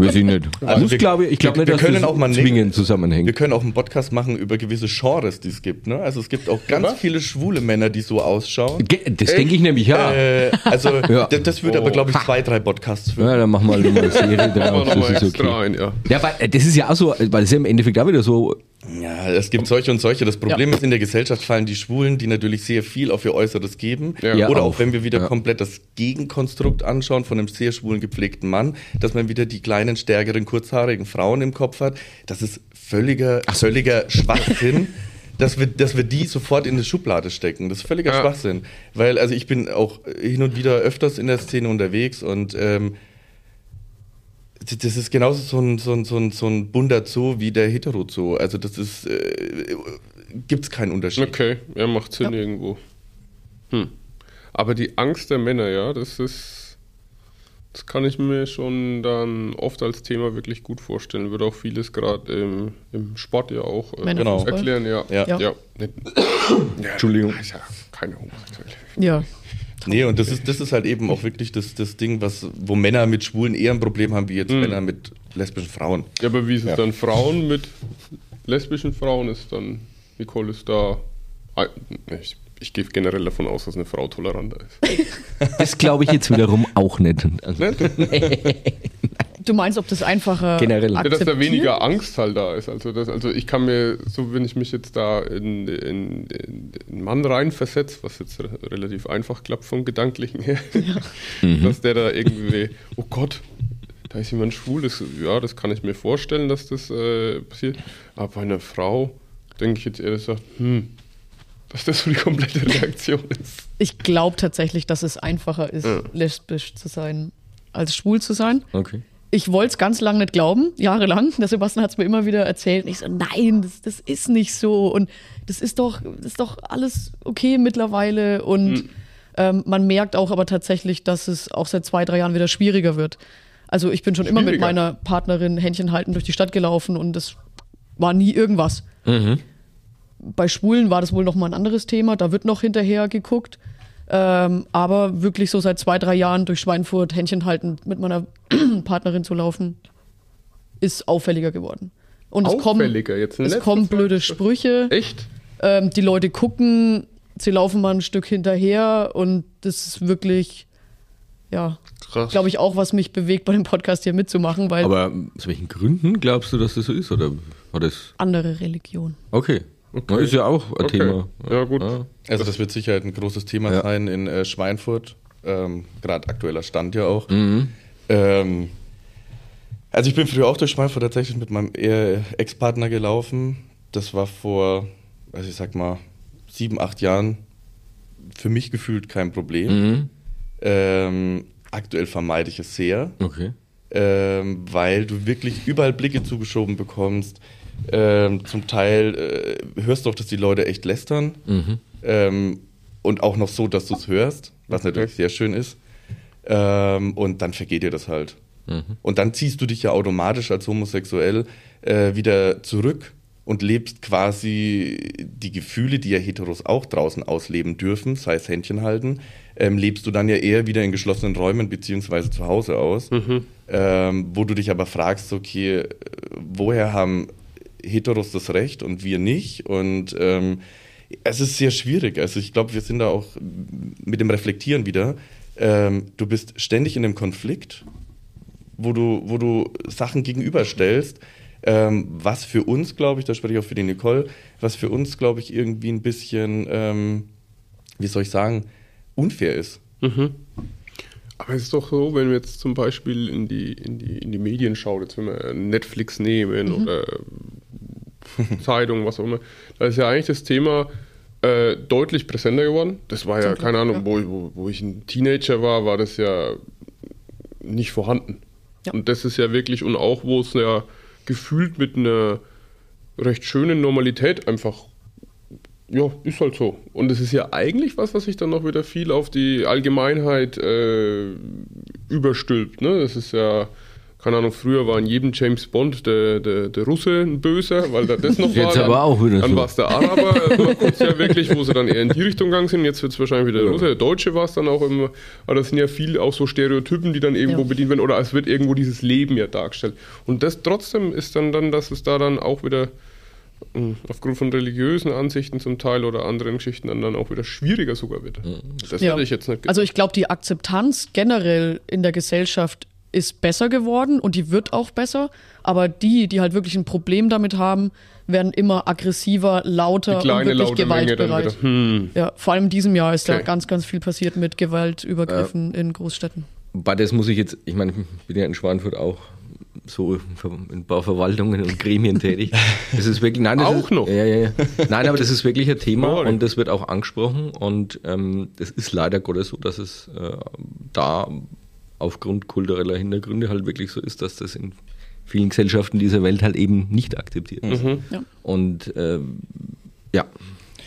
Weiß ich nicht. Also Muss, wir- glaube ich, ich glaube wir- nicht, wir dass können das auch mal zwingend wir zusammenhängt. können auch einen Podcast machen über gewisse Genres, die es gibt. Ne? Also es gibt auch ganz Was? viele schwule Männer, die so ausschauen. Ge- Das denke ich nämlich, ja. Äh, also Ja. das, das würde aber, Oh. glaube ich, zwei, drei Podcasts füllen. Ja, dann machen wir halt eine Serie Aber draus. nochmal Das ist okay. ein, ja. Ja, weil äh, das ist ja auch so, weil das ist ja im Endeffekt auch wieder so, Ja, es gibt solche und solche. Das Problem ist, in der Gesellschaft fallen die Schwulen, die natürlich sehr viel auf ihr Äußeres geben. Ja. Ja, Oder auch wenn wir wieder Ja. komplett das Gegenkonstrukt anschauen von einem sehr schwulen gepflegten Mann, dass man wieder die kleinen, stärkeren, kurzhaarigen Frauen im Kopf hat. Das ist völliger, völliger Schwachsinn. Dass wir, dass wir die sofort in eine Schublade stecken. Das ist völliger Ja. Schwachsinn. Weil, also ich bin auch hin und wieder öfters in der Szene unterwegs und ähm, das ist genauso so ein, so ein, so ein, so ein bunter Zoo wie der Hetero-Zoo. Also das ist, äh, gibt es keinen Unterschied. Okay, ja, macht Sinn Ja. irgendwo. Hm. Aber die Angst der Männer, ja, das ist, das kann ich mir schon dann oft als Thema wirklich gut vorstellen. Wird auch vieles gerade im, im Sport ja auch äh, Männerfußball. erklären, ja. Ja. ja. Ja. Entschuldigung. Keine Homosexuelle. Ja. Nee, und das ist, das ist halt eben auch wirklich das, das Ding, was, wo Männer mit Schwulen eher ein Problem haben, wie jetzt Mhm. Männer mit lesbischen Frauen. Ja, aber wie ist es Ja. dann Frauen mit lesbischen Frauen? Ist dann, Nicole ist da, ich, ich gehe generell davon aus, dass eine Frau toleranter ist. das glaube ich jetzt wiederum auch nicht. Also, Nicht? Du meinst, ob das einfacher Generell. Ja, Ja, dass da weniger Angst halt da ist. Also, das, also ich kann mir, so wenn ich mich jetzt da in, in, in einen Mann reinversetze, was jetzt re relativ einfach klappt vom Gedanklichen her, dass der da irgendwie, oh Gott, da ist jemand schwul, das, ja, das kann ich mir vorstellen, dass das äh, passiert. Aber bei einer Frau denke ich jetzt eher gesagt, hm, dass das so die komplette Reaktion ist. Ich glaube tatsächlich, dass es einfacher ist, Ja. lesbisch zu sein, als schwul zu sein. okay. Ich wollte es ganz lange nicht glauben, jahrelang. Der Sebastian hat es mir immer wieder erzählt. Und ich so, nein, das, das ist nicht so. Und das ist doch, das ist doch alles okay mittlerweile. Und ähm, man merkt auch aber tatsächlich, dass es auch seit zwei, drei Jahren wieder schwieriger wird. Also ich bin schon immer mit meiner Partnerin Händchen halten durch die Stadt gelaufen und das war nie irgendwas. Bei Schwulen war das wohl noch mal ein anderes Thema. Da wird noch hinterher geguckt. Ähm, aber wirklich so seit zwei, drei Jahren durch Schweinfurt Händchen halten mit meiner Partnerin zu laufen, ist auffälliger geworden. Und es kommen, jetzt es kommen blöde Sprüche. Echt? Ähm, die Leute gucken, sie laufen mal ein Stück hinterher und das ist wirklich, ja, glaube ich auch, was mich bewegt, bei dem Podcast hier mitzumachen, weil Aber aus welchen Gründen glaubst du, dass das so ist? Oder war das. andere Religion. Okay. Okay. Ist ja auch ein Okay. Thema. Ja, gut. Also das wird sicher ein großes Thema Ja. sein in äh, Schweinfurt. Ähm, Gerade aktueller Stand ja auch. Mhm. Ähm, also ich bin früher auch durch Schweinfurt tatsächlich mit meinem äh, Ex-Partner gelaufen. Das war vor, also ich sag mal, sieben, acht Jahren für mich gefühlt kein Problem. Mhm. Ähm, aktuell vermeide ich es sehr. Okay. ähm, weil du wirklich überall Blicke zugeschoben bekommst. Ähm, zum Teil äh, hörst du auch, dass die Leute echt lästern. Ähm, und auch noch so, dass du es hörst, was natürlich sehr schön ist. Ähm, und dann vergeht dir das halt. Und dann ziehst du dich ja automatisch als homosexuell äh, wieder zurück und lebst quasi die Gefühle, die ja Heteros auch draußen ausleben dürfen, sei es Händchen halten, ähm, lebst du dann ja eher wieder in geschlossenen Räumen beziehungsweise zu Hause aus, ähm, wo du dich aber fragst, okay, äh, woher haben Heteros das Recht und wir nicht? Und ähm, es ist sehr schwierig. Also ich glaube, wir sind da auch mit dem Reflektieren wieder. Ähm, du bist ständig in einem Konflikt, wo du, wo du Sachen gegenüberstellst, ähm, was für uns, glaube ich, da spreche ich auch für die Nicole, was für uns, glaube ich, irgendwie ein bisschen, ähm, wie soll ich sagen, unfair ist. Aber es ist doch so, wenn wir jetzt zum Beispiel in die, in die, in die Medien schauen, jetzt wenn wir Netflix nehmen oder Zeitung, was auch immer, da ist ja eigentlich das Thema äh, deutlich präsenter geworden. Das war ja, keine Ahnung, wo, ich- wo, wo ich ein Teenager war, war das ja nicht vorhanden. Ja. Und das ist ja wirklich, und auch wo es ja gefühlt mit einer recht schönen Normalität einfach ja, ist halt so. Und es ist ja eigentlich was, was sich dann noch wieder viel auf die Allgemeinheit äh, überstülpt. Ne? Das ist ja, keine Ahnung, früher war in jedem James Bond der, der, der Russe ein Böser, weil da das noch war. Jetzt Dann- aber auch wieder Dann so. war es der Araber, also kurz ja wirklich, wo sie dann eher in die Richtung gegangen sind. Jetzt wird es wahrscheinlich wieder der Russe. Der Deutsche war es dann auch immer. Aber das sind ja viel auch so Stereotypen, die dann irgendwo Ja. bedient werden. Oder es wird irgendwo dieses Leben ja dargestellt. Und das trotzdem ist dann, dann dass es da dann auch wieder mh, aufgrund von religiösen Ansichten zum Teil oder anderen Geschichten dann, dann auch wieder schwieriger sogar wird. Das Ja. hätte ich jetzt nicht Also ich glaube, die Akzeptanz generell in der Gesellschaft ist besser geworden und die wird auch besser. Aber die, die halt wirklich ein Problem damit haben, werden immer aggressiver, lauter die und kleine wirklich laute Menge dann gewaltbereit. Hm. Ja, vor allem in diesem Jahr ist da Okay. ganz, ganz viel passiert mit Gewaltübergriffen in Großstädten. Bei das muss ich jetzt, ich meine, ich bin ja in Schweinfurt auch so in ein paar Verwaltungen und Gremien tätig. Das ist wirklich, nein, das Auch ist, noch? Ja, ja, ja. Nein, aber das ist wirklich ein Thema und das wird auch angesprochen und ähm, das ist leider Gottes so, dass es äh, da aufgrund kultureller Hintergründe halt wirklich so ist, dass das in vielen Gesellschaften dieser Welt halt eben nicht akzeptiert ist. Ja. Und ähm, ja,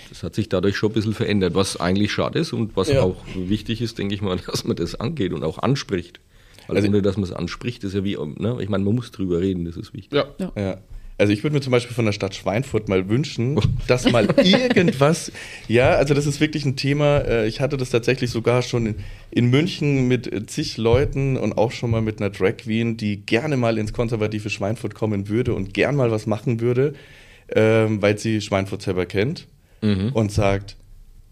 das hat sich dadurch schon ein bisschen verändert, was eigentlich schade ist und was Ja. auch wichtig ist, denke ich mal, dass man das angeht und auch anspricht. Weil Also- ohne dass man es anspricht, ist ja wie, ne? ich meine, man muss drüber reden, das ist wichtig. Ja. Ja. Also ich würde mir zum Beispiel von der Stadt Schweinfurt mal wünschen, dass mal irgendwas, ja, also das ist wirklich ein Thema, äh, ich hatte das tatsächlich sogar schon in, in München mit äh, zig Leuten und auch schon mal mit einer Drag Queen, die gerne mal ins konservative Schweinfurt kommen würde und gern mal was machen würde, ähm, weil sie Schweinfurt selber kennt und sagt,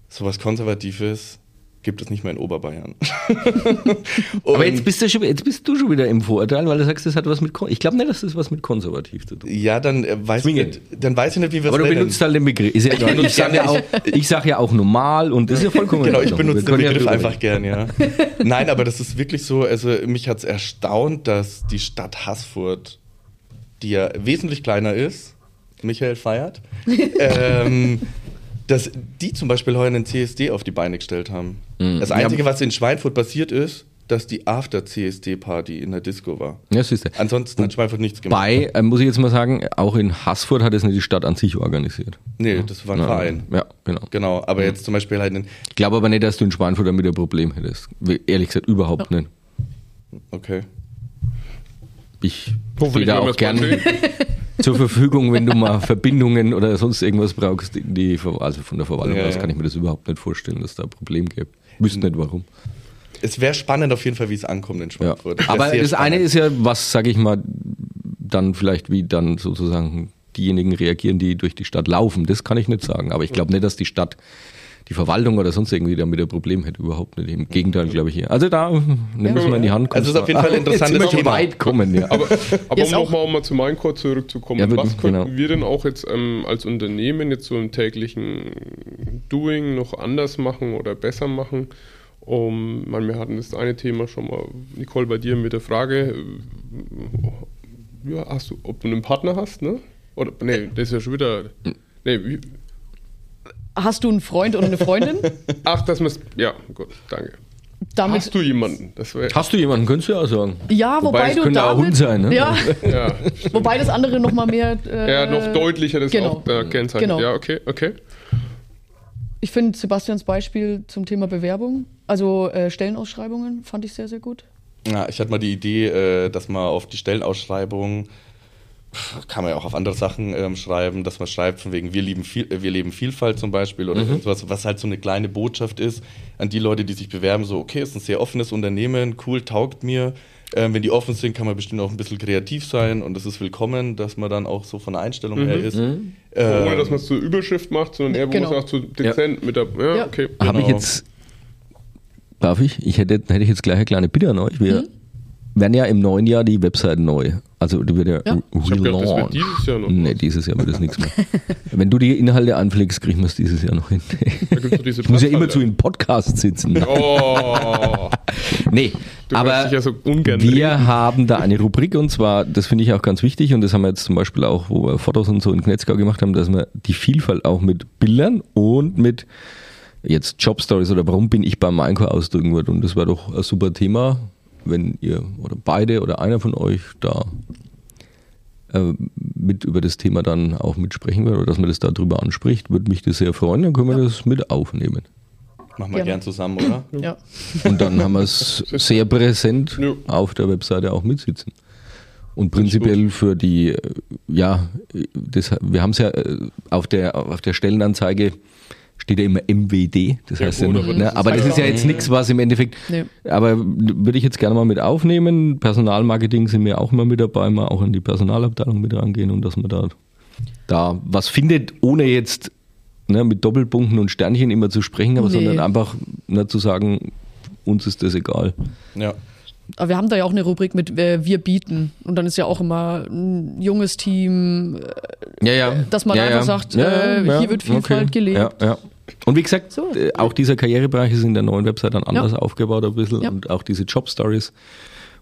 sowas Konservatives gibt es nicht mehr in Oberbayern. Aber jetzt bist, du schon, jetzt bist du schon wieder im Vorurteil, weil du sagst, das hat was mit, ich glaube nicht, dass das was mit konservativ zu tun hat. ja, dann äh, weiß ich nicht, dann weiß ich nicht, wie wir Aber es du nennen. benutzt halt den Begriff. Ja, ich benutze sage ja, auch- ich sag ja auch normal und das ist ja vollkommen Genau, ich benutze den ja Begriff drüber einfach gern, ja. Nein, aber das ist wirklich so, also mich hat es erstaunt, dass die Stadt Haßfurt, die ja wesentlich kleiner ist, Michael feiert, ähm, dass die zum Beispiel heuer einen CSD auf die Beine gestellt haben. Das Ja, Einzige, was in Schweinfurt passiert ist, dass die After-CSD-Party in der Disco war. Ja, siehst du. Ansonsten hat Schweinfurt nichts gemacht. Bei, äh, muss ich jetzt mal sagen, auch in Haßfurt hat es nicht die Stadt an sich organisiert. Nee, das war ein Ja, Verein. Ja, genau. Genau, aber jetzt zum Beispiel halt in, Ich glaube aber nicht, dass du in Schweinfurt damit ein Problem hättest. Ehrlich gesagt, überhaupt nicht. okay. Ich stehe da wir auch gerne. zur Verfügung, wenn du mal Verbindungen oder sonst irgendwas brauchst. Die, also von der Verwaltung Ja, aus ja. kann ich mir das überhaupt nicht vorstellen, dass da ein Problem gibt. Wüsste nicht warum. Es wäre spannend auf jeden Fall, wie es ankommt in Ja. Schweinfurt. wär Aber das eine spannend. ist ja, was, sage ich mal, dann vielleicht wie dann sozusagen diejenigen reagieren, die durch die Stadt laufen. Das kann ich nicht sagen. Aber ich glaube nicht, dass die Stadt, die Verwaltung oder sonst irgendwie damit ein Problem hätte. Überhaupt nicht. Im Gegenteil, glaube ich. Hier. Also da nimm es mal in die Hand. Also es ist auf jeden Fall ein wir interessantes Thema. weit kommen, ja. Aber, aber um auch- nochmal um mal zu Minecore zurückzukommen, Ja, was könnten genau. wir denn auch jetzt ähm, als Unternehmen jetzt so im täglichen Doing noch anders machen oder besser machen? Um, man, wir hatten das eine Thema schon mal, Nicole, bei dir mit der Frage, äh, ja, hast du, ob du einen Partner hast, ne? Oder, nee, das ist ja schon wieder, nee, wie, Hast du einen Freund oder eine Freundin? ach, dass man ja, gut, danke. damit. Hast du jemanden? Das wär, Hast du jemanden, könntest du ja auch sagen. ja, wobei, es du könnte auch damit. Hund sein, ne? Ja, ja, wobei das andere nochmal mehr. Äh, ja, noch deutlicher das genau. auch da kennzeichnet. Genau. Ja, okay, okay. Ich finde Sebastians Beispiel zum Thema Bewerbung, also äh, Stellenausschreibungen, fand ich sehr, sehr gut. Ja, ich hatte mal die Idee, äh, dass man auf die Stellenausschreibung, kann man ja auch auf andere Sachen ähm, schreiben, dass man schreibt, von wegen, wir, lieben viel, äh, wir leben Vielfalt zum Beispiel oder irgendwas, was halt so eine kleine Botschaft ist an die Leute, die sich bewerben, so, okay, ist ein sehr offenes Unternehmen, cool, taugt mir. Ähm, wenn die offen sind, kann man bestimmt auch ein bisschen kreativ sein und es ist willkommen, dass man dann auch so von der Einstellung her ist. Ohne, Ähm, dass man es zur Überschrift macht, sondern eher, wo Genau. man sagt, so dezent mit der. Ja, Ja. okay. Habe ich Genau. jetzt, darf ich? Ich hätte, hätte ich jetzt gleich eine kleine Bitte an euch. Wir werden ja im neuen Jahr die Website neu. Also die wird ja, Ja. Wird relaunched. dieses Jahr noch. Nee, dieses Jahr wird das nichts mehr. Wenn du die Inhalte anpflegst, kriegen wir es dieses Jahr noch hin. Da gibt's diese Ich muss ja immer zu in Podcast sitzen. Oh, Nee, du aber ja so ungern wir reden. haben da eine Rubrik und zwar, das finde ich auch ganz wichtig und das haben wir jetzt zum Beispiel auch, wo wir Fotos und so in Knetzgau gemacht haben, dass wir die Vielfalt auch mit Bildern und mit jetzt Jobstories oder warum bin ich beim Mainko ausdrücken würde und das wäre doch ein super Thema, wenn ihr oder beide oder einer von euch da äh, mit über das Thema dann auch mitsprechen würde oder dass man das darüber anspricht, würde mich das sehr freuen, dann können wir das mit aufnehmen. machen wir Gerne. gern zusammen, oder? Ja. Und dann haben wir es sehr präsent Ja. auf der Webseite auch mitsitzen. Und prinzipiell für die, äh, ja, das, wir haben es ja äh, auf der, auf der Stellenanzeige steht ja immer MWD, das Ja, heißt ja nur, aber ne, das ist aber das halt ist ja jetzt nichts, was im Endeffekt, Nee. aber würde ich jetzt gerne mal mit aufnehmen. Personalmarketing sind wir auch immer mit dabei, mal auch in die Personalabteilung mit rangehen und dass man da, da was findet, ohne jetzt ne, mit Doppelpunkten und Sternchen immer zu sprechen, aber Nee. sondern einfach ne, zu sagen, uns ist das egal. Ja. Aber wir haben da ja auch eine Rubrik mit äh, Wir bieten. Und dann ist ja auch immer ein junges Team, äh, Ja, ja. Dass man ja, einfach ja. sagt, äh, hier wird Vielfalt gelebt. Und wie gesagt, So. äh, auch dieser Karrierebereich ist in der neuen Website dann anders Ja. aufgebaut ein bisschen Ja. und auch diese Job-Stories,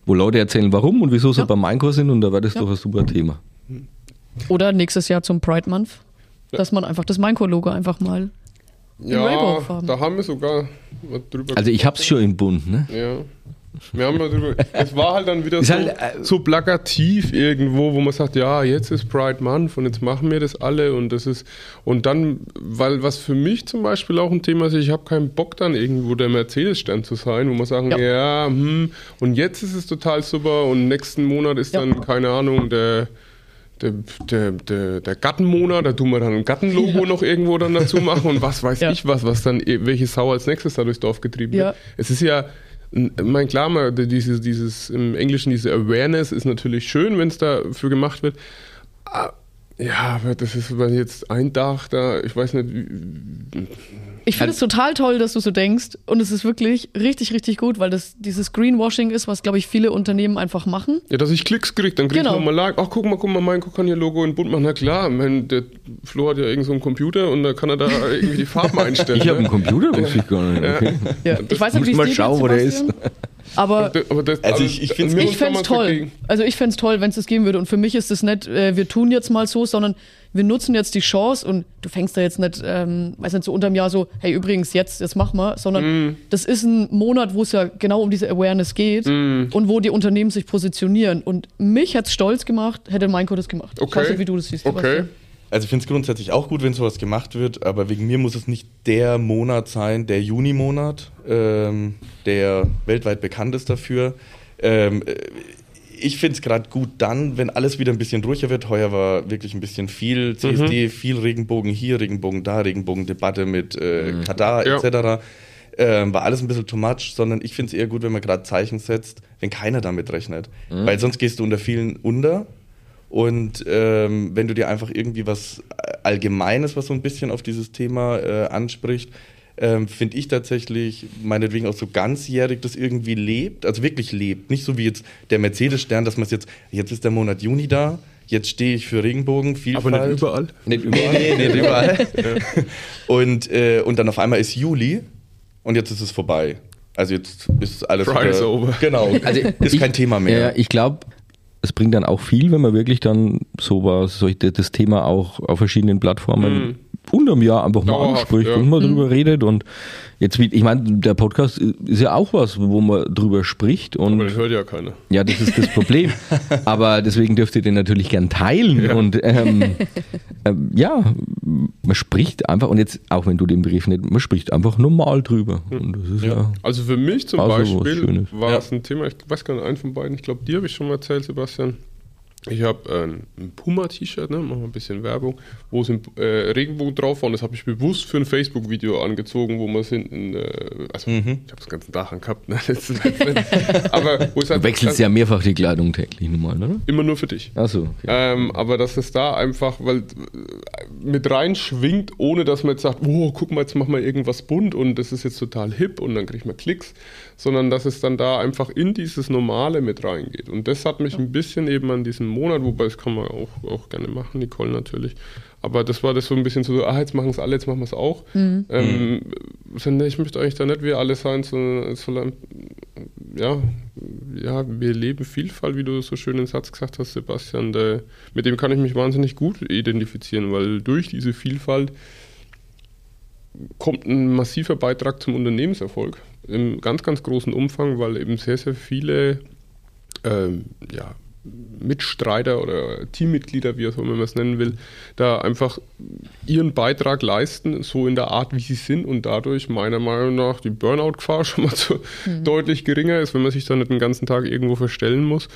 wo Leute erzählen, warum und wieso sie Ja. beim Mainkurs sind und da wäre das Ja. doch ein super Thema. Oder nächstes Jahr zum Pride Month, dass man einfach das Mainco-Logo einfach mal. Ja, Rainbow-Farben. da haben wir sogar mal drüber Also ich hab's schon im Bund, ne? Ja. Wir haben mal drüber. Es war halt dann wieder so, halt, äh, so plakativ irgendwo, wo man sagt, ja, jetzt ist Pride Month und jetzt machen wir das alle und das ist und dann, weil was für mich zum Beispiel auch ein Thema ist, ich habe keinen Bock dann irgendwo der Mercedes-Stern zu sein, wo man sagen, Ja. ja, hm, und jetzt ist es total super und nächsten Monat ist Ja. dann keine Ahnung der der, der, der, der Gattenmonat, da tun wir dann ein Gattenlogo noch irgendwo dann dazu machen und was weiß Ja. ich was, was dann, eh- welche Sau als nächstes da durchs Dorf getrieben Ja. wird. Es ist ja, mein klar, mal dieses, dieses im Englischen diese Awareness ist natürlich schön, wenn es dafür gemacht wird. Ah, Ja, aber das ist jetzt ein Tag da, ich weiß nicht, Ich finde es total toll, dass du so denkst. Und es ist wirklich richtig, richtig gut, weil das dieses Greenwashing ist, was, glaube ich, viele Unternehmen einfach machen. ja, dass ich Klicks kriege, dann kriege Genau. ich nochmal Like. Ach, guck mal, guck mal, mein kann hier Logo in bunt machen. Na klar, mein, der Flo hat ja irgend so einen Computer und da kann er da irgendwie die Farben einstellen. Ich habe einen ne? Computer, wusste ich gar nicht. Okay. Ja. Ich weiß nicht, wie es mal schauen, wo der Sebastian. Aber Aber das, Also ich- ich ich uns fände es toll. dagegen- Also ich fände es toll, wenn es das geben würde. Und für mich ist es nicht, äh, wir tun jetzt mal so, sondern wir nutzen jetzt die Chance und du fängst da jetzt nicht, ähm, weiß nicht, so unterm Jahr so, hey, übrigens, jetzt, jetzt mach mal, sondern Mm. das ist ein Monat, wo es ja genau um diese Awareness geht Mm. und wo die Unternehmen sich positionieren. Und mich hätte es stolz gemacht, hätte Mainko das gemacht. Ich Okay. weiß nicht, wie du das siehst. Okay. Also ich finde es grundsätzlich auch gut, wenn sowas gemacht wird, aber wegen mir muss es nicht der Monat sein, der Juni-Monat, ähm, der weltweit bekannt ist dafür. Ähm, äh, ich finde es gerade gut dann, wenn alles wieder ein bisschen ruhiger wird. Heuer war wirklich ein bisschen viel CSD, viel Regenbogen hier, Regenbogen da, Regenbogendebatte mit äh, Katar Ja. etc. Ähm, war alles ein bisschen too much, sondern ich finde es eher gut, wenn man gerade Zeichen setzt, wenn keiner damit rechnet. Weil sonst gehst du unter vielen unter. Und ähm, wenn du dir einfach irgendwie was Allgemeines, was so ein bisschen auf dieses Thema äh, anspricht, ähm, finde ich tatsächlich meinetwegen auch so ganzjährig das irgendwie lebt, also wirklich lebt. Nicht so wie jetzt der Mercedes-Stern, dass man es jetzt, jetzt ist der Monat Juni da, jetzt stehe ich für Regenbogen, Vielfalt. Aber nicht überall. Nicht überall. Nee, nee, nicht überall. und, äh, und dann auf einmal ist Juli und jetzt ist es vorbei. Also jetzt ist alles wieder- over. Genau, Also ist ich- kein Thema mehr. Ja, ich glaube, es bringt dann auch viel, wenn man wirklich dann so was, solche, das Thema auch auf verschiedenen Plattformen unterm Jahr einfach mal Dauerhaft, anspricht ja. und mal drüber redet. Und jetzt, wie- ich meine, der Podcast ist ja auch was, wo man drüber spricht. Und Aber das hört ja keiner. ja, das ist das Problem. Aber deswegen dürft ihr den natürlich gern teilen. Ja. Und ähm, ähm, ja, man spricht einfach, und jetzt, auch wenn du den Brief nicht, man spricht einfach normal drüber. Und das ist ja. Also für mich zum Beispiel war Ja. es ein Thema, ich weiß gar nicht, einen von beiden, ich glaube, dir habe ich schon mal erzählt, Sebastian. Ich habe ein, ein Puma-T-Shirt, ne, machen wir ein bisschen Werbung, wo es ein äh, Regenbogen drauf war und das habe ich bewusst für ein Facebook-Video angezogen, wo man es hinten, äh, also ich habe das ganzen Tag angehabt, ne, das ist aber wo es Du halt wechselst ja mehrfach die Kleidung täglich normal, oder? immer nur für dich. Achso, okay. Ähm, aber dass es da einfach, weil äh, mit rein schwingt, ohne dass man jetzt sagt, oh, guck mal, jetzt machen wir irgendwas bunt und das ist jetzt total hip und dann kriegt man Klicks, sondern dass es dann da einfach in dieses Normale mit reingeht. Und das hat mich ein bisschen eben an diesem Monat, wobei das kann man auch, auch gerne machen, Nicole natürlich. Aber das war das so ein bisschen so, ah, jetzt machen es alle, jetzt machen wir es auch. Ähm, sondern ich möchte eigentlich da nicht wir alle sein, sondern es soll ein- ja, ja, wir leben Vielfalt, wie du so schön den Satz gesagt hast, Sebastian. Der, mit dem kann ich mich wahnsinnig gut identifizieren, weil durch diese Vielfalt kommt ein massiver Beitrag zum Unternehmenserfolg im ganz, ganz großen Umfang, weil eben sehr, sehr viele ähm, ja, Mitstreiter oder Teammitglieder, wie auch immer man es nennen will, da einfach ihren Beitrag leisten, so in der Art, wie sie sind und dadurch meiner Meinung nach die Burnout-Gefahr schon mal so deutlich geringer ist, wenn man sich dann nicht den ganzen Tag irgendwo verstellen muss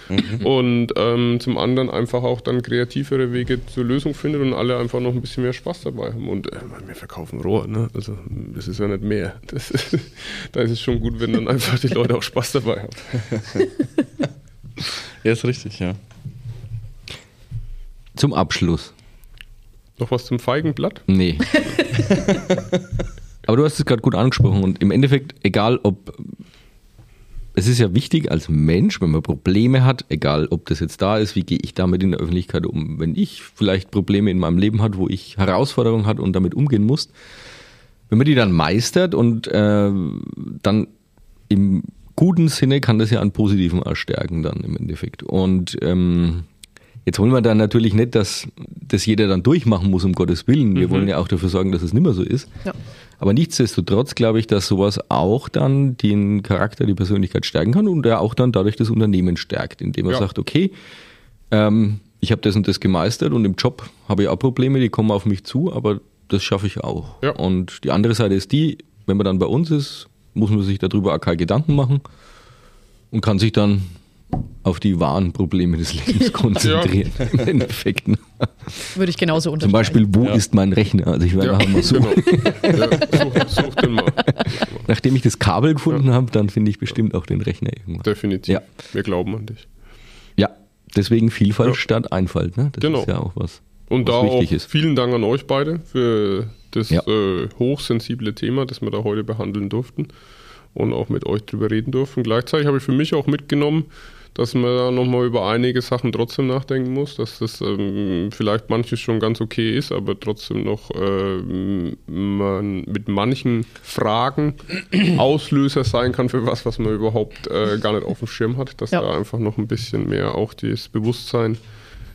und ähm, zum anderen einfach auch dann kreativere Wege zur Lösung findet und alle einfach noch ein bisschen mehr Spaß dabei haben und äh, wir verkaufen Rohr, ne? also das ist ja nicht mehr. Das ist, da ist es schon gut, wenn dann einfach die Leute auch Spaß dabei haben. Ja, ist richtig, ja. Zum Abschluss. Noch was zum Feigenblatt? Nee. Aber du hast es gerade gut angesprochen und im Endeffekt, egal ob. Es ist ja wichtig als Mensch, wenn man Probleme hat, egal ob das jetzt da ist, wie gehe ich damit in der Öffentlichkeit um, wenn ich vielleicht Probleme in meinem Leben habe, wo ich Herausforderungen habe und damit umgehen muss, wenn man die dann meistert und äh, dann im guten Sinne kann das ja an Positiven erstärken dann im Endeffekt. Und ähm, jetzt wollen wir dann natürlich nicht, dass das jeder dann durchmachen muss, um Gottes Willen. Wir wollen ja auch dafür sorgen, dass es nicht mehr so ist. Ja. Aber nichtsdestotrotz glaube ich, dass sowas auch dann den Charakter, die Persönlichkeit stärken kann und er auch dann dadurch das Unternehmen stärkt, indem er Ja. sagt, okay, ähm, ich habe das und das gemeistert und im Job habe ich auch Probleme, die kommen auf mich zu, aber das schaffe ich auch. Ja. Und die andere Seite ist die, wenn man dann bei uns ist, muss man sich darüber auch keine Gedanken machen und kann sich dann auf die wahren Probleme des Lebens konzentrieren. Im Endeffekt. ne? Würde ich genauso Zum unterschreiben. Beispiel, wo Ja. ist mein Rechner? Also ich werde Ja, nachher mal suchen. genau. Ja, such, such den mal. Nachdem ich das Kabel gefunden habe, dann finde ich bestimmt auch den Rechner irgendwann. Definitiv. Ja. Wir glauben an dich. Ja, deswegen Vielfalt Ja. statt Einfalt. Ne? Das Genau. ist ja auch was, Und was da auch wichtig ist. vielen Dank an euch beide für das Ja. äh, hochsensible Thema, das wir da heute behandeln durften und auch mit euch drüber reden durften. Gleichzeitig habe ich für mich auch mitgenommen, dass man da nochmal über einige Sachen trotzdem nachdenken muss, dass das ähm, vielleicht manches schon ganz okay ist, aber trotzdem noch ähm, man mit manchen Fragen Auslöser sein kann für was, was man überhaupt äh, gar nicht auf dem Schirm hat, dass Ja. da einfach noch ein bisschen mehr auch das Bewusstsein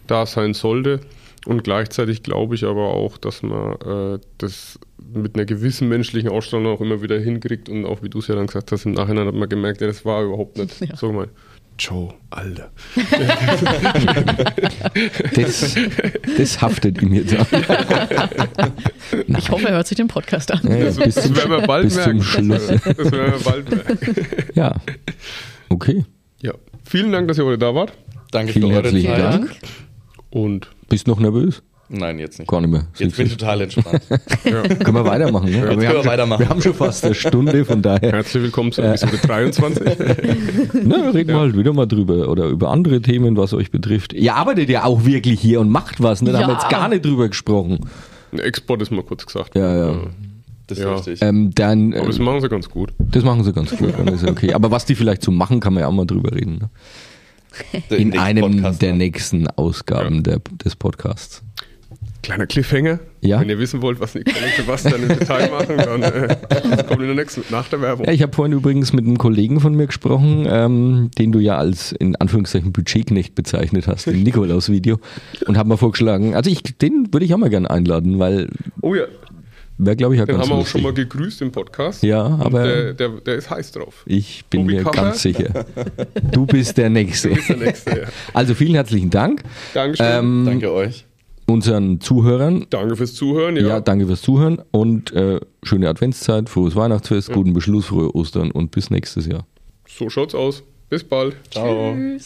da sein sollte. Und gleichzeitig glaube ich aber auch, dass man äh, das mit einer gewissen menschlichen Ausstrahlung auch immer wieder hinkriegt. Und auch wie du es ja dann gesagt hast, im Nachhinein hat man gemerkt, ja, das war überhaupt nicht. Ja. Sag mal, Joe, Alter. Das, das haftet ihm jetzt an. Ich hoffe, er hört sich den Podcast an. Ja, Das, bis das zum, werden wir bald bis merken. zum Schluss. Das werden wir bald merken. Ja, okay. Ja. Vielen Dank, dass ihr heute da wart. Danke Vielen für eure herzlichen Zeit. Dank. Und Bist noch nervös? Nein, jetzt nicht. Gar nicht mehr. Jetzt bin ich total entspannt. ja, Können wir weitermachen. Ne? können wir, wir haben schon, weitermachen. wir haben schon fast eine Stunde, von daher herzlich willkommen zu Episode 23. Na, reden wir halt wieder mal drüber oder über andere Themen, was euch betrifft. Ihr arbeitet ja auch wirklich hier und macht was. Ne? Da haben wir Ja. jetzt gar nicht drüber gesprochen. Export ist mal kurz gesagt. Ja, ja. Das ist Ja. richtig. Ähm, dann, Aber das äh, machen sie ganz gut. das machen sie ganz gut, dann ist ja okay. Aber was die vielleicht so machen, kann man ja auch mal drüber reden. Ne? In einem Podcast der dann. nächsten Ausgaben der, des Podcasts. Kleiner Cliffhanger. Ja. Wenn ihr wissen wollt, was Nicole und Sebastian im Detail machen, dann äh, das kommt in der nächsten, nach der Werbung. Ja, ich habe vorhin übrigens mit einem Kollegen von mir gesprochen, ähm, den du ja als in Anführungszeichen Budgetknecht bezeichnet hast, im Nikolaus-Video, und habe mal vorgeschlagen, also ich, den würde ich auch mal gerne einladen, weil Oh ja, wäre, glaube ich, auch Den ganz haben wir auch lustig. schon mal gegrüßt im Podcast. Ja, Und aber der, der, der ist heiß drauf. ich bin Tobi mir Kammer? ganz sicher. Du bist der Nächste. Du bist der Nächste. Ja. Also vielen herzlichen Dank. Dankeschön. Ähm, Danke euch. Unseren Zuhörern. Danke fürs Zuhören. Ja, Ja, danke fürs Zuhören und äh, schöne Adventszeit, frohes Weihnachtsfest, guten Beschluss, frohe Ostern und bis nächstes Jahr. so schaut's aus. Bis bald. Ciao. Tschüss.